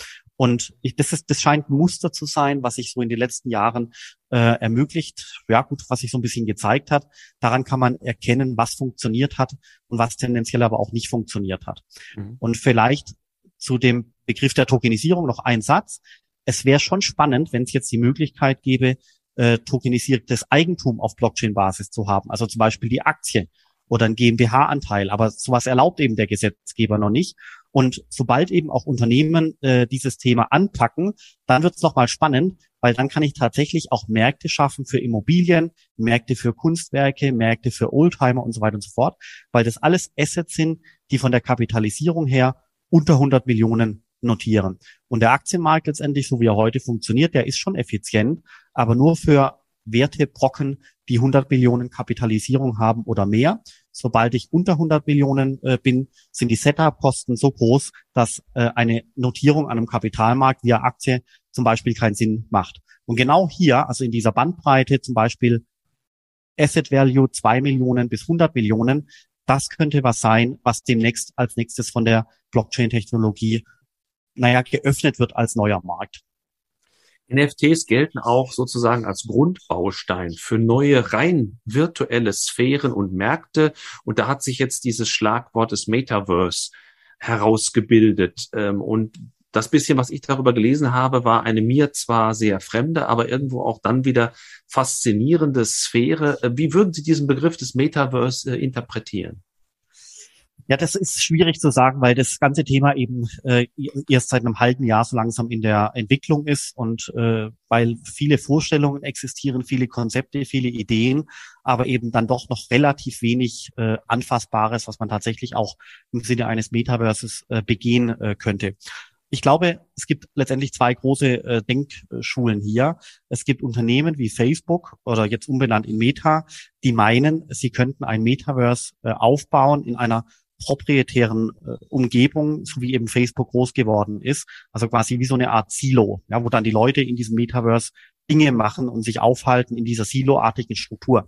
Und ich, das, ist, das scheint ein Muster zu sein, was sich so in den letzten Jahren äh, ermöglicht, ja gut, was sich so ein bisschen gezeigt hat. Daran kann man erkennen, was funktioniert hat und was tendenziell aber auch nicht funktioniert hat. Mhm. Und vielleicht zu dem Begriff der Tokenisierung noch ein Satz. Es wäre schon spannend, wenn es jetzt die Möglichkeit gäbe, äh, tokenisiertes Eigentum auf Blockchain-Basis zu haben. Also zum Beispiel die Aktie oder ein GmbH-Anteil. Aber sowas erlaubt eben der Gesetzgeber noch nicht. Und sobald eben auch Unternehmen äh, dieses Thema anpacken, dann wird es nochmal spannend, weil dann kann ich tatsächlich auch Märkte schaffen für Immobilien, Märkte für Kunstwerke, Märkte für Oldtimer und so weiter und so fort, weil das alles Assets sind, die von der Kapitalisierung her unter 100 Millionen notieren. Und der Aktienmarkt letztendlich, so wie er heute funktioniert, der ist schon effizient, aber nur für Wertebrocken, die 100 Millionen Kapitalisierung haben oder mehr. Sobald ich unter 100 Millionen äh, bin, sind die Setup-Kosten so groß, dass äh, eine Notierung an einem Kapitalmarkt via Aktie zum Beispiel keinen Sinn macht. Und genau hier, also in dieser Bandbreite zum Beispiel Asset Value 2 Millionen bis 100 Millionen, das könnte was sein, was demnächst als nächstes von der Blockchain-Technologie, naja, geöffnet wird als neuer Markt. NFTs gelten auch sozusagen als Grundbaustein für neue rein virtuelle Sphären und Märkte. Und da hat sich jetzt dieses Schlagwort des Metaverse herausgebildet. Ähm, und das bisschen, was ich darüber gelesen habe, war eine mir zwar sehr fremde, aber irgendwo auch dann wieder faszinierende Sphäre. Äh, wie würden Sie diesen Begriff des Metaverse äh, interpretieren? Ja, das ist schwierig zu sagen, weil das ganze Thema eben äh, erst seit einem halben Jahr so langsam in der Entwicklung ist und äh, weil viele Vorstellungen existieren, viele Konzepte, viele Ideen, aber eben dann doch noch relativ wenig äh, Anfassbares, was man tatsächlich auch im Sinne eines Metaverses äh, begehen äh, könnte. Ich glaube, es gibt letztendlich zwei große äh, Denkschulen hier. Es gibt Unternehmen wie Facebook oder jetzt umbenannt in Meta, die meinen, sie könnten ein Metaverse äh, aufbauen in einer proprietären äh, Umgebung, so wie eben Facebook groß geworden ist. Also quasi wie so eine Art Silo, ja, wo dann die Leute in diesem Metaverse Dinge machen und sich aufhalten in dieser siloartigen Struktur.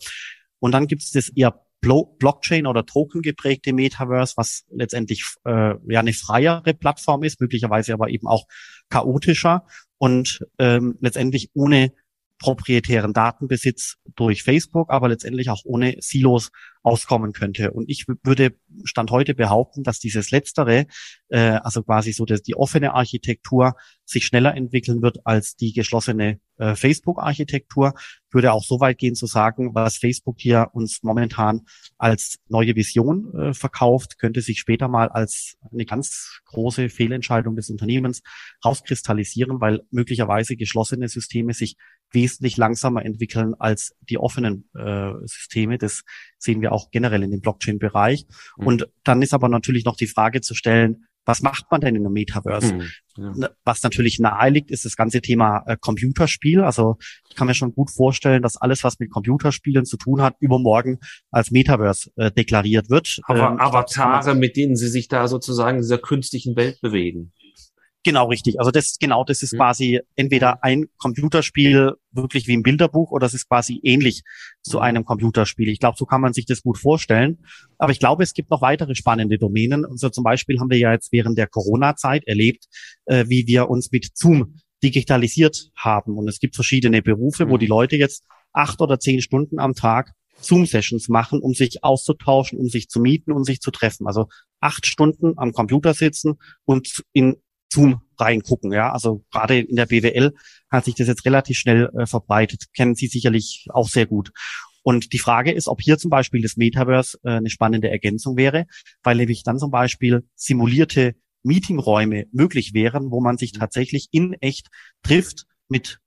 Und dann gibt es das eher Blockchain oder Token geprägte Metaverse, was letztendlich äh, ja eine freiere Plattform ist, möglicherweise aber eben auch chaotischer und ähm, letztendlich ohne proprietären Datenbesitz durch Facebook, aber letztendlich auch ohne Silos auskommen könnte. Und ich würde Stand heute behaupten, dass dieses Letztere, äh, also quasi so dass die offene Architektur, sich schneller entwickeln wird als die geschlossene äh, Facebook-Architektur. Würde auch so weit gehen zu sagen, was Facebook hier uns momentan als neue Vision äh, verkauft, könnte sich später mal als eine ganz große Fehlentscheidung des Unternehmens rauskristallisieren, weil möglicherweise geschlossene Systeme sich wesentlich langsamer entwickeln als die offenen äh, Systeme. Das sehen wir auch generell in dem Blockchain-Bereich. Mhm. Und dann ist aber natürlich noch die Frage zu stellen, was macht man denn in einem Metaverse? Mhm, ja. Was natürlich nahe liegt, ist das ganze Thema äh, Computerspiel. Also ich kann mir schon gut vorstellen, dass alles, was mit Computerspielen zu tun hat, übermorgen als Metaverse äh, deklariert wird. Aber ähm, Avatare, mit denen sie sich da sozusagen in dieser künstlichen Welt bewegen. Genau, richtig. Also das, genau, das ist mhm. quasi entweder ein Computerspiel wirklich wie ein Bilderbuch oder es ist quasi ähnlich zu mhm. einem Computerspiel. Ich glaube, so kann man sich das gut vorstellen. Aber ich glaube, es gibt noch weitere spannende Domänen. Und so zum Beispiel haben wir ja jetzt während der Corona-Zeit erlebt, äh, wie wir uns mit Zoom digitalisiert haben. Und es gibt verschiedene Berufe, mhm. wo die Leute jetzt acht oder zehn Stunden am Tag Zoom-Sessions machen, um sich auszutauschen, um sich zu mieten und sich zu treffen. Also acht Stunden am Computer sitzen und in Zoom reingucken. Ja, also gerade in der BWL hat sich das jetzt relativ schnell äh, verbreitet. Kennen Sie sicherlich auch sehr gut. Und die Frage ist, ob hier zum Beispiel das Metaverse äh, eine spannende Ergänzung wäre, weil nämlich dann zum Beispiel simulierte Meetingräume möglich wären, wo man sich tatsächlich in echt trifft mit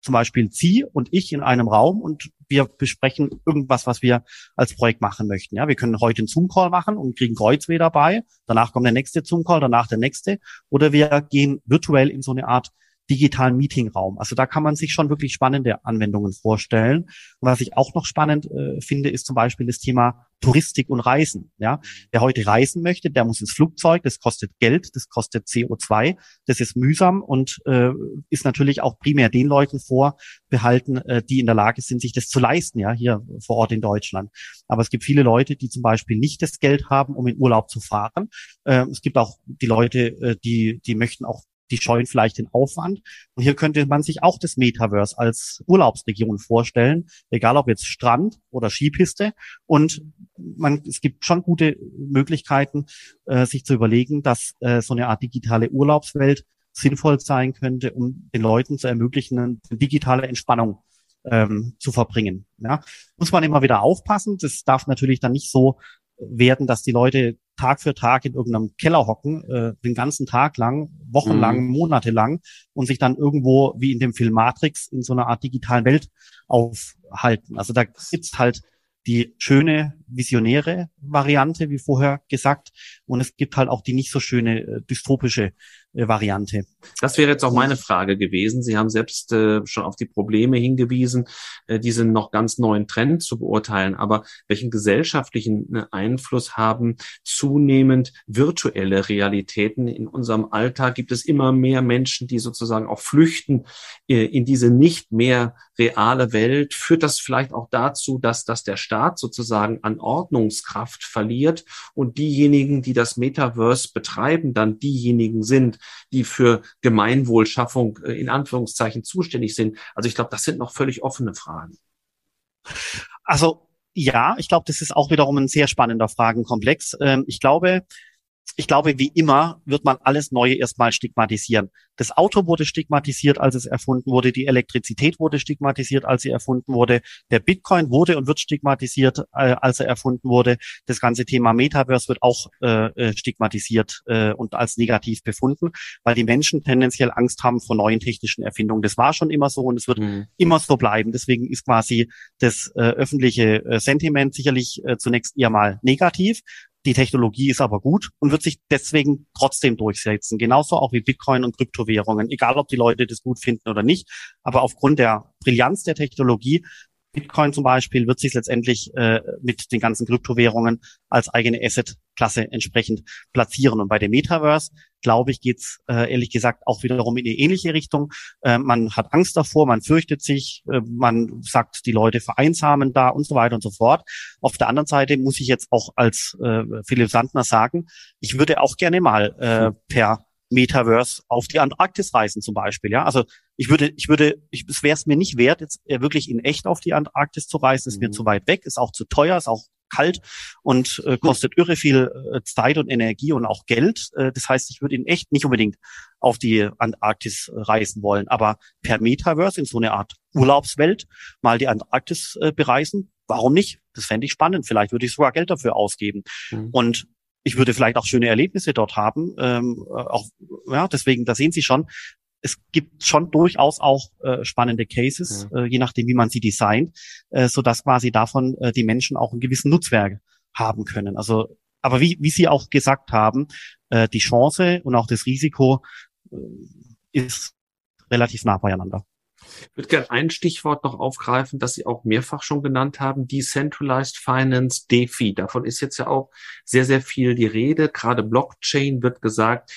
zum Beispiel Sie und ich in einem Raum und wir besprechen irgendwas, was wir als Projekt machen möchten. Ja, wir können heute einen Zoom-Call machen und kriegen Kreuzweh dabei. Danach kommt der nächste Zoom-Call, danach der nächste. Oder wir gehen virtuell in so eine Art digitalen Meetingraum. Also da kann man sich schon wirklich spannende Anwendungen vorstellen. Und was ich auch noch spannend äh, finde, ist zum Beispiel das Thema Touristik und Reisen. Ja, wer heute reisen möchte, der muss ins Flugzeug. Das kostet Geld, das kostet CO2, das ist mühsam und äh, ist natürlich auch primär den Leuten vorbehalten, äh, die in der Lage sind, sich das zu leisten. Ja, hier vor Ort in Deutschland. Aber es gibt viele Leute, die zum Beispiel nicht das Geld haben, um in Urlaub zu fahren. Äh, es gibt auch die Leute, äh, die die möchten auch die scheuen vielleicht den Aufwand. Und hier könnte man sich auch das Metaverse als Urlaubsregion vorstellen, egal ob jetzt Strand oder Skipiste. Und man, es gibt schon gute Möglichkeiten, äh, sich zu überlegen, dass äh, so eine Art digitale Urlaubswelt sinnvoll sein könnte, um den Leuten zu ermöglichen, eine digitale Entspannung ähm, zu verbringen. Ja. Muss man immer wieder aufpassen. Das darf natürlich dann nicht so werden, dass die Leute Tag für Tag in irgendeinem Keller hocken, äh, den ganzen Tag lang, wochenlang, mhm. monatelang und sich dann irgendwo wie in dem Film Matrix in so einer Art digitalen Welt aufhalten. Also da gibt's halt die schöne visionäre Variante, wie vorher gesagt, und es gibt halt auch die nicht so schöne äh, dystopische Variante. Das wäre jetzt auch meine Frage gewesen. Sie haben selbst äh, schon auf die Probleme hingewiesen, äh, diesen noch ganz neuen Trend zu beurteilen. Aber welchen gesellschaftlichen äh, Einfluss haben zunehmend virtuelle Realitäten in unserem Alltag? Gibt es immer mehr Menschen, die sozusagen auch flüchten äh, in diese nicht mehr reale Welt? Führt das vielleicht auch dazu, dass, dass der Staat sozusagen an Ordnungskraft verliert und diejenigen, die das Metaverse betreiben, dann diejenigen sind, die für Gemeinwohlschaffung äh, in Anführungszeichen zuständig sind. Also ich glaube, das sind noch völlig offene Fragen. Also ja, ich glaube, das ist auch wiederum ein sehr spannender Fragenkomplex. Ähm, ich glaube, ich glaube, wie immer wird man alles Neue erstmal stigmatisieren. Das Auto wurde stigmatisiert, als es erfunden wurde. Die Elektrizität wurde stigmatisiert, als sie erfunden wurde. Der Bitcoin wurde und wird stigmatisiert, äh, als er erfunden wurde. Das ganze Thema Metaverse wird auch äh, äh, stigmatisiert äh, und als negativ befunden, weil die Menschen tendenziell Angst haben vor neuen technischen Erfindungen. Das war schon immer so und es wird mhm. immer so bleiben. Deswegen ist quasi das äh, öffentliche äh, Sentiment sicherlich zunächst eher mal negativ. Die Technologie ist aber gut und wird sich deswegen trotzdem durchsetzen. Genauso auch wie Bitcoin und Kryptowährungen. Egal, ob die Leute das gut finden oder nicht. Aber aufgrund der Brillanz der Technologie Bitcoin zum Beispiel wird sich letztendlich äh, mit den ganzen Kryptowährungen als eigene Asset-Klasse entsprechend platzieren. Und bei dem Metaverse, glaube ich, geht's äh, ehrlich gesagt auch wiederum in die ähnliche Richtung. Äh, man hat Angst davor, man fürchtet sich, äh, man sagt, die Leute vereinsamen da und so weiter und so fort. Auf der anderen Seite muss ich jetzt auch als äh, Philipp Sandner sagen, ich würde auch gerne mal äh, per Metaverse auf die Antarktis reisen zum Beispiel. Ja, also ich würde, ich würde, ich, es wäre es mir nicht wert, jetzt äh, wirklich in echt auf die Antarktis zu reisen. Ist mhm. mir zu weit weg, ist auch zu teuer, ist auch kalt und äh, kostet irre viel äh, Zeit und Energie und auch Geld. Äh, das heißt, ich würde in echt nicht unbedingt auf die Antarktis reisen wollen, aber per Metaverse in so eine Art Urlaubswelt mal die Antarktis äh, bereisen. Warum nicht? Das fände ich spannend. Vielleicht würde ich sogar Geld dafür ausgeben. Mhm. Und ich würde vielleicht auch schöne Erlebnisse dort haben. Ähm, auch, ja, deswegen, da sehen Sie schon, es gibt schon durchaus auch äh, spannende Cases, ja. äh, je nachdem, wie man sie designt, äh, so dass quasi davon äh, die Menschen auch einen gewissen Nutzwerk haben können. Also, aber wie, wie Sie auch gesagt haben, äh, die Chance und auch das Risiko äh, ist relativ nah beieinander. Ich würde gerne ein Stichwort noch aufgreifen, das Sie auch mehrfach schon genannt haben, Decentralized Finance, DeFi. Davon ist jetzt ja auch sehr, sehr viel die Rede. Gerade Blockchain wird gesagt,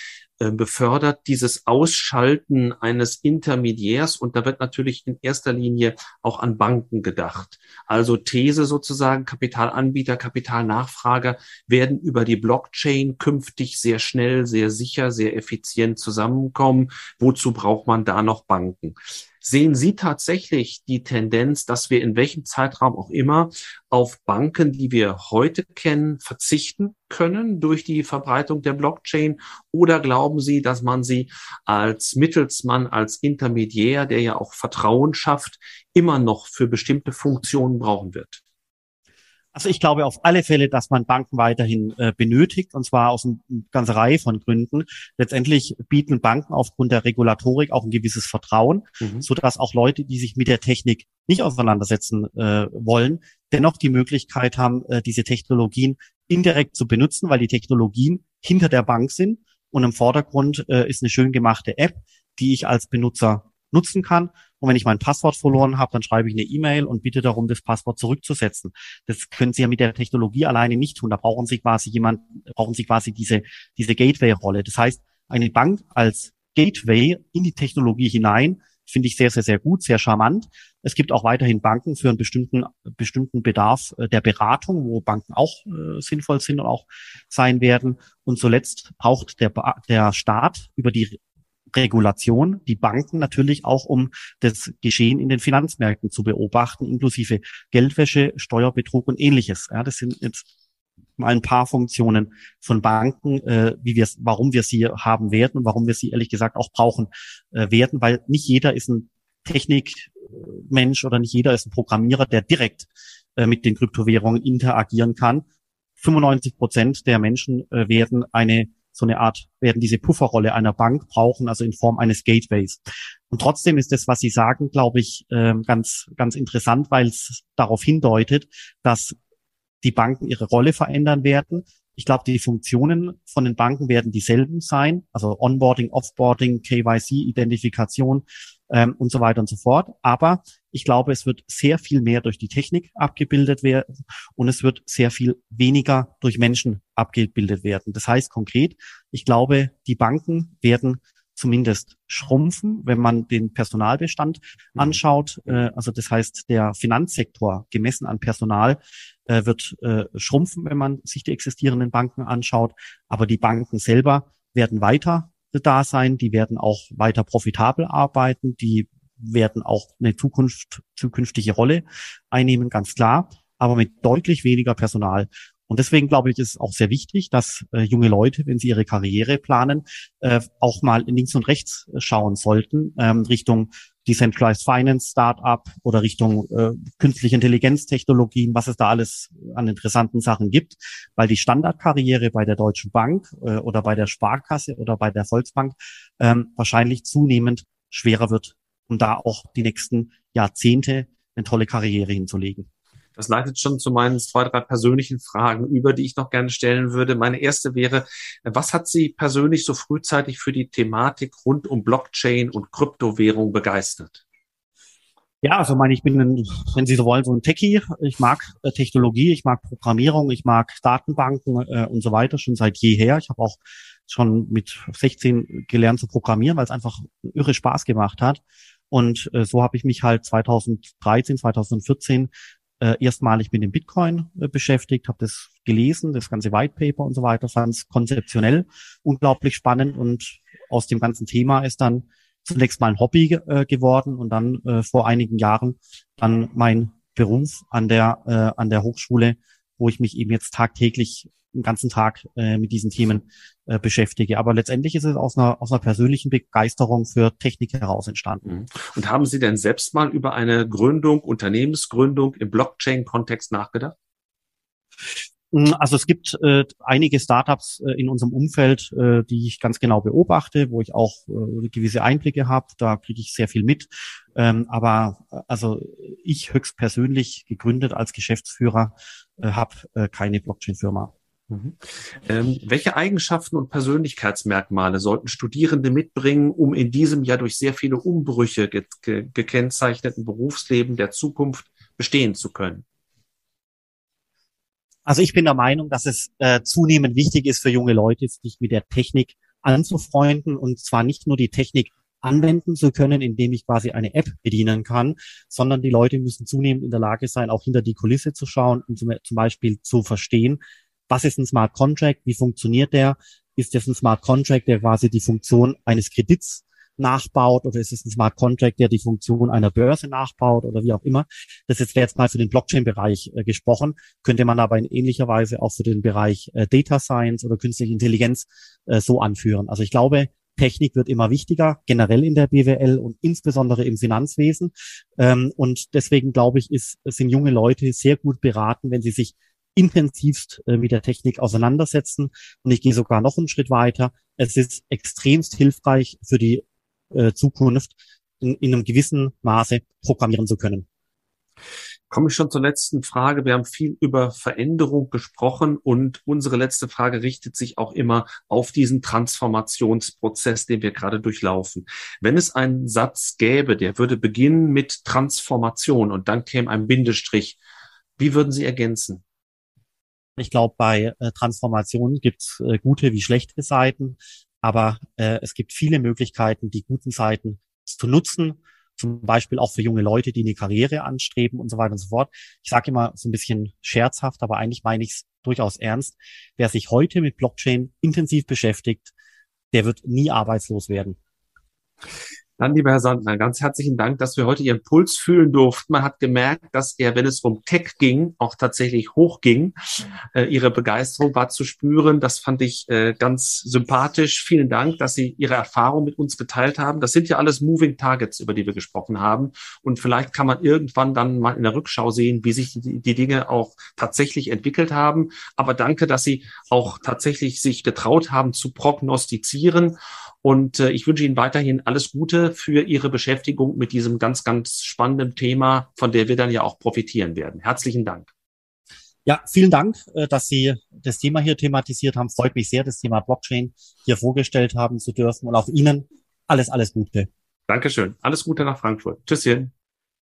befördert dieses Ausschalten eines Intermediärs und da wird natürlich in erster Linie auch an Banken gedacht. Also These sozusagen, Kapitalanbieter, Kapitalnachfrager werden über die Blockchain künftig sehr schnell, sehr sicher, sehr effizient zusammenkommen. Wozu braucht man da noch Banken? Sehen Sie tatsächlich die Tendenz, dass wir in welchem Zeitraum auch immer auf Banken, die wir heute kennen, verzichten können durch die Verbreitung der Blockchain? Oder glauben Sie, dass man sie als Mittelsmann, als Intermediär, der ja auch Vertrauen schafft, immer noch für bestimmte Funktionen brauchen wird? Also ich glaube auf alle Fälle, dass man Banken weiterhin äh, benötigt, und zwar aus einer ganzen Reihe von Gründen. Letztendlich bieten Banken aufgrund der Regulatorik auch ein gewisses Vertrauen, mhm. so dass auch Leute, die sich mit der Technik nicht auseinandersetzen äh, wollen, dennoch die Möglichkeit haben, äh, diese Technologien indirekt zu benutzen, weil die Technologien hinter der Bank sind und im Vordergrund äh, ist eine schön gemachte App, die ich als Benutzer nutzen kann und wenn ich mein Passwort verloren habe, dann schreibe ich eine E-Mail und bitte darum, das Passwort zurückzusetzen. Das können Sie ja mit der Technologie alleine nicht tun. Da brauchen Sie quasi jemand, brauchen Sie quasi diese, diese Gateway-Rolle. Das heißt, eine Bank als Gateway in die Technologie hinein finde ich sehr, sehr, sehr gut, sehr charmant. Es gibt auch weiterhin Banken für einen bestimmten, bestimmten Bedarf äh, der Beratung, wo Banken auch äh, sinnvoll sind und auch sein werden. Und zuletzt braucht der, der Staat über die Regulation die Banken natürlich auch, um das Geschehen in den Finanzmärkten zu beobachten, inklusive Geldwäsche, Steuerbetrug und ähnliches. Ja, das sind jetzt mal ein paar Funktionen von Banken, äh, wie wir warum wir sie haben werden und warum wir sie ehrlich gesagt auch brauchen äh, werden, weil nicht jeder ist ein Technikmensch oder nicht jeder ist ein Programmierer, der direkt äh, mit den Kryptowährungen interagieren kann. 95 Prozent der Menschen äh, werden eine so eine Art, werden diese Pufferrolle einer Bank brauchen, also in Form eines Gateways. Und trotzdem ist das, was Sie sagen, glaube ich, ähm, ganz, ganz interessant, weil es darauf hindeutet, dass die Banken ihre Rolle verändern werden. Ich glaube, die Funktionen von den Banken werden dieselben sein, also Onboarding, Offboarding, KYC, Identifikation ähm, und so weiter und so fort. Aber ich glaube, es wird sehr viel mehr durch die Technik abgebildet werden und es wird sehr viel weniger durch Menschen abgebildet werden. Das heißt konkret, ich glaube, die Banken werden zumindest schrumpfen, wenn man den Personalbestand mhm. anschaut. Äh, also das heißt, der Finanzsektor gemessen an Personal äh, wird äh, schrumpfen, wenn man sich die existierenden Banken anschaut. Aber die Banken selber werden weiter da sein, die werden auch weiter profitabel arbeiten, die werden auch eine Zukunft, zukünftige Rolle einnehmen, ganz klar, aber mit deutlich weniger Personal. Und deswegen glaube ich, ist auch sehr wichtig, dass äh, junge Leute, wenn sie ihre Karriere planen, äh, auch mal links und rechts schauen sollten, ähm, Richtung Decentralized Finance Startup oder Richtung äh, künstliche Intelligenztechnologien, was es da alles an interessanten Sachen gibt, weil die Standardkarriere bei der Deutschen Bank äh, oder bei der Sparkasse oder bei der Volksbank ähm, wahrscheinlich zunehmend schwerer wird, um da auch die nächsten Jahrzehnte eine tolle Karriere hinzulegen. Das leitet schon zu meinen zwei, drei persönlichen Fragen über, die ich noch gerne stellen würde. Meine erste wäre, was hat Sie persönlich so frühzeitig für die Thematik rund um Blockchain und Kryptowährung begeistert? Ja, also meine, ich bin, ein, wenn Sie so wollen, so ein Techie. Ich mag äh, Technologie, ich mag Programmierung, ich mag Datenbanken äh, und so weiter schon seit jeher. Ich habe auch schon mit 16 gelernt zu programmieren, weil es einfach irre Spaß gemacht hat. Und äh, so habe ich mich halt 2013, 2014 äh, erstmalig mit dem Bitcoin äh, beschäftigt, habe das gelesen, das ganze White Paper und so weiter, fand es konzeptionell unglaublich spannend und aus dem ganzen Thema ist dann zunächst mal ein Hobby äh, geworden und dann äh, vor einigen Jahren dann mein Beruf an der äh, an der Hochschule, wo ich mich eben jetzt tagtäglich den ganzen Tag äh, mit diesen Themen äh, beschäftige. Aber letztendlich ist es aus einer, aus einer persönlichen Begeisterung für Technik heraus entstanden. Mhm. Und haben Sie denn selbst mal über eine Gründung, Unternehmensgründung im Blockchain-Kontext nachgedacht? Mm, also es gibt äh, einige Startups äh, in unserem Umfeld, äh, die ich ganz genau beobachte, wo ich auch äh, gewisse Einblicke habe. Da kriege ich sehr viel mit. Ähm, aber äh, also ich höchst persönlich gegründet als Geschäftsführer äh, habe äh, keine Blockchain-Firma. Mhm. Ähm, welche Eigenschaften und Persönlichkeitsmerkmale sollten Studierende mitbringen, um in diesem ja durch sehr viele Umbrüche ge ge gekennzeichneten Berufsleben der Zukunft bestehen zu können? Also ich bin der Meinung, dass es äh, zunehmend wichtig ist für junge Leute, sich mit der Technik anzufreunden und zwar nicht nur die Technik anwenden zu können, indem ich quasi eine App bedienen kann, sondern die Leute müssen zunehmend in der Lage sein, auch hinter die Kulisse zu schauen und zum, zum Beispiel zu verstehen, was ist ein Smart Contract, wie funktioniert der, ist das ein Smart Contract, der quasi die Funktion eines Kredits nachbaut oder ist es ein Smart Contract, der die Funktion einer Börse nachbaut oder wie auch immer. Das ist jetzt mal für den Blockchain-Bereich äh, gesprochen, könnte man aber in ähnlicher Weise auch für den Bereich äh, Data Science oder künstliche Intelligenz äh, so anführen. Also ich glaube, Technik wird immer wichtiger, generell in der BWL und insbesondere im Finanzwesen. Ähm, und deswegen glaube ich, ist, sind junge Leute sehr gut beraten, wenn sie sich intensivst äh, mit der Technik auseinandersetzen. Und ich gehe sogar noch einen Schritt weiter. Es ist extremst hilfreich für die äh, Zukunft, in, in einem gewissen Maße programmieren zu können. Komme ich schon zur letzten Frage. Wir haben viel über Veränderung gesprochen und unsere letzte Frage richtet sich auch immer auf diesen Transformationsprozess, den wir gerade durchlaufen. Wenn es einen Satz gäbe, der würde beginnen mit Transformation und dann käme ein Bindestrich, wie würden Sie ergänzen? Ich glaube, bei äh, Transformationen gibt es äh, gute wie schlechte Seiten, aber äh, es gibt viele Möglichkeiten, die guten Seiten zu nutzen, zum Beispiel auch für junge Leute, die eine Karriere anstreben und so weiter und so fort. Ich sage immer so ein bisschen scherzhaft, aber eigentlich meine ich es durchaus ernst. Wer sich heute mit Blockchain intensiv beschäftigt, der wird nie arbeitslos werden. Dann, lieber Herr Sandner, ganz herzlichen Dank, dass wir heute Ihren Puls fühlen durften. Man hat gemerkt, dass er, wenn es um Tech ging, auch tatsächlich hochging. Äh, Ihre Begeisterung war zu spüren. Das fand ich äh, ganz sympathisch. Vielen Dank, dass Sie Ihre Erfahrung mit uns geteilt haben. Das sind ja alles Moving Targets, über die wir gesprochen haben. Und vielleicht kann man irgendwann dann mal in der Rückschau sehen, wie sich die, die Dinge auch tatsächlich entwickelt haben. Aber danke, dass Sie auch tatsächlich sich getraut haben zu prognostizieren und äh, ich wünsche Ihnen weiterhin alles Gute für Ihre Beschäftigung mit diesem ganz, ganz spannenden Thema, von der wir dann ja auch profitieren werden. Herzlichen Dank. Ja, vielen Dank, äh, dass Sie das Thema hier thematisiert haben. Freut mich sehr, das Thema Blockchain hier vorgestellt haben zu dürfen und auch Ihnen alles, alles Gute. Dankeschön. Alles Gute nach Frankfurt. Tschüsschen.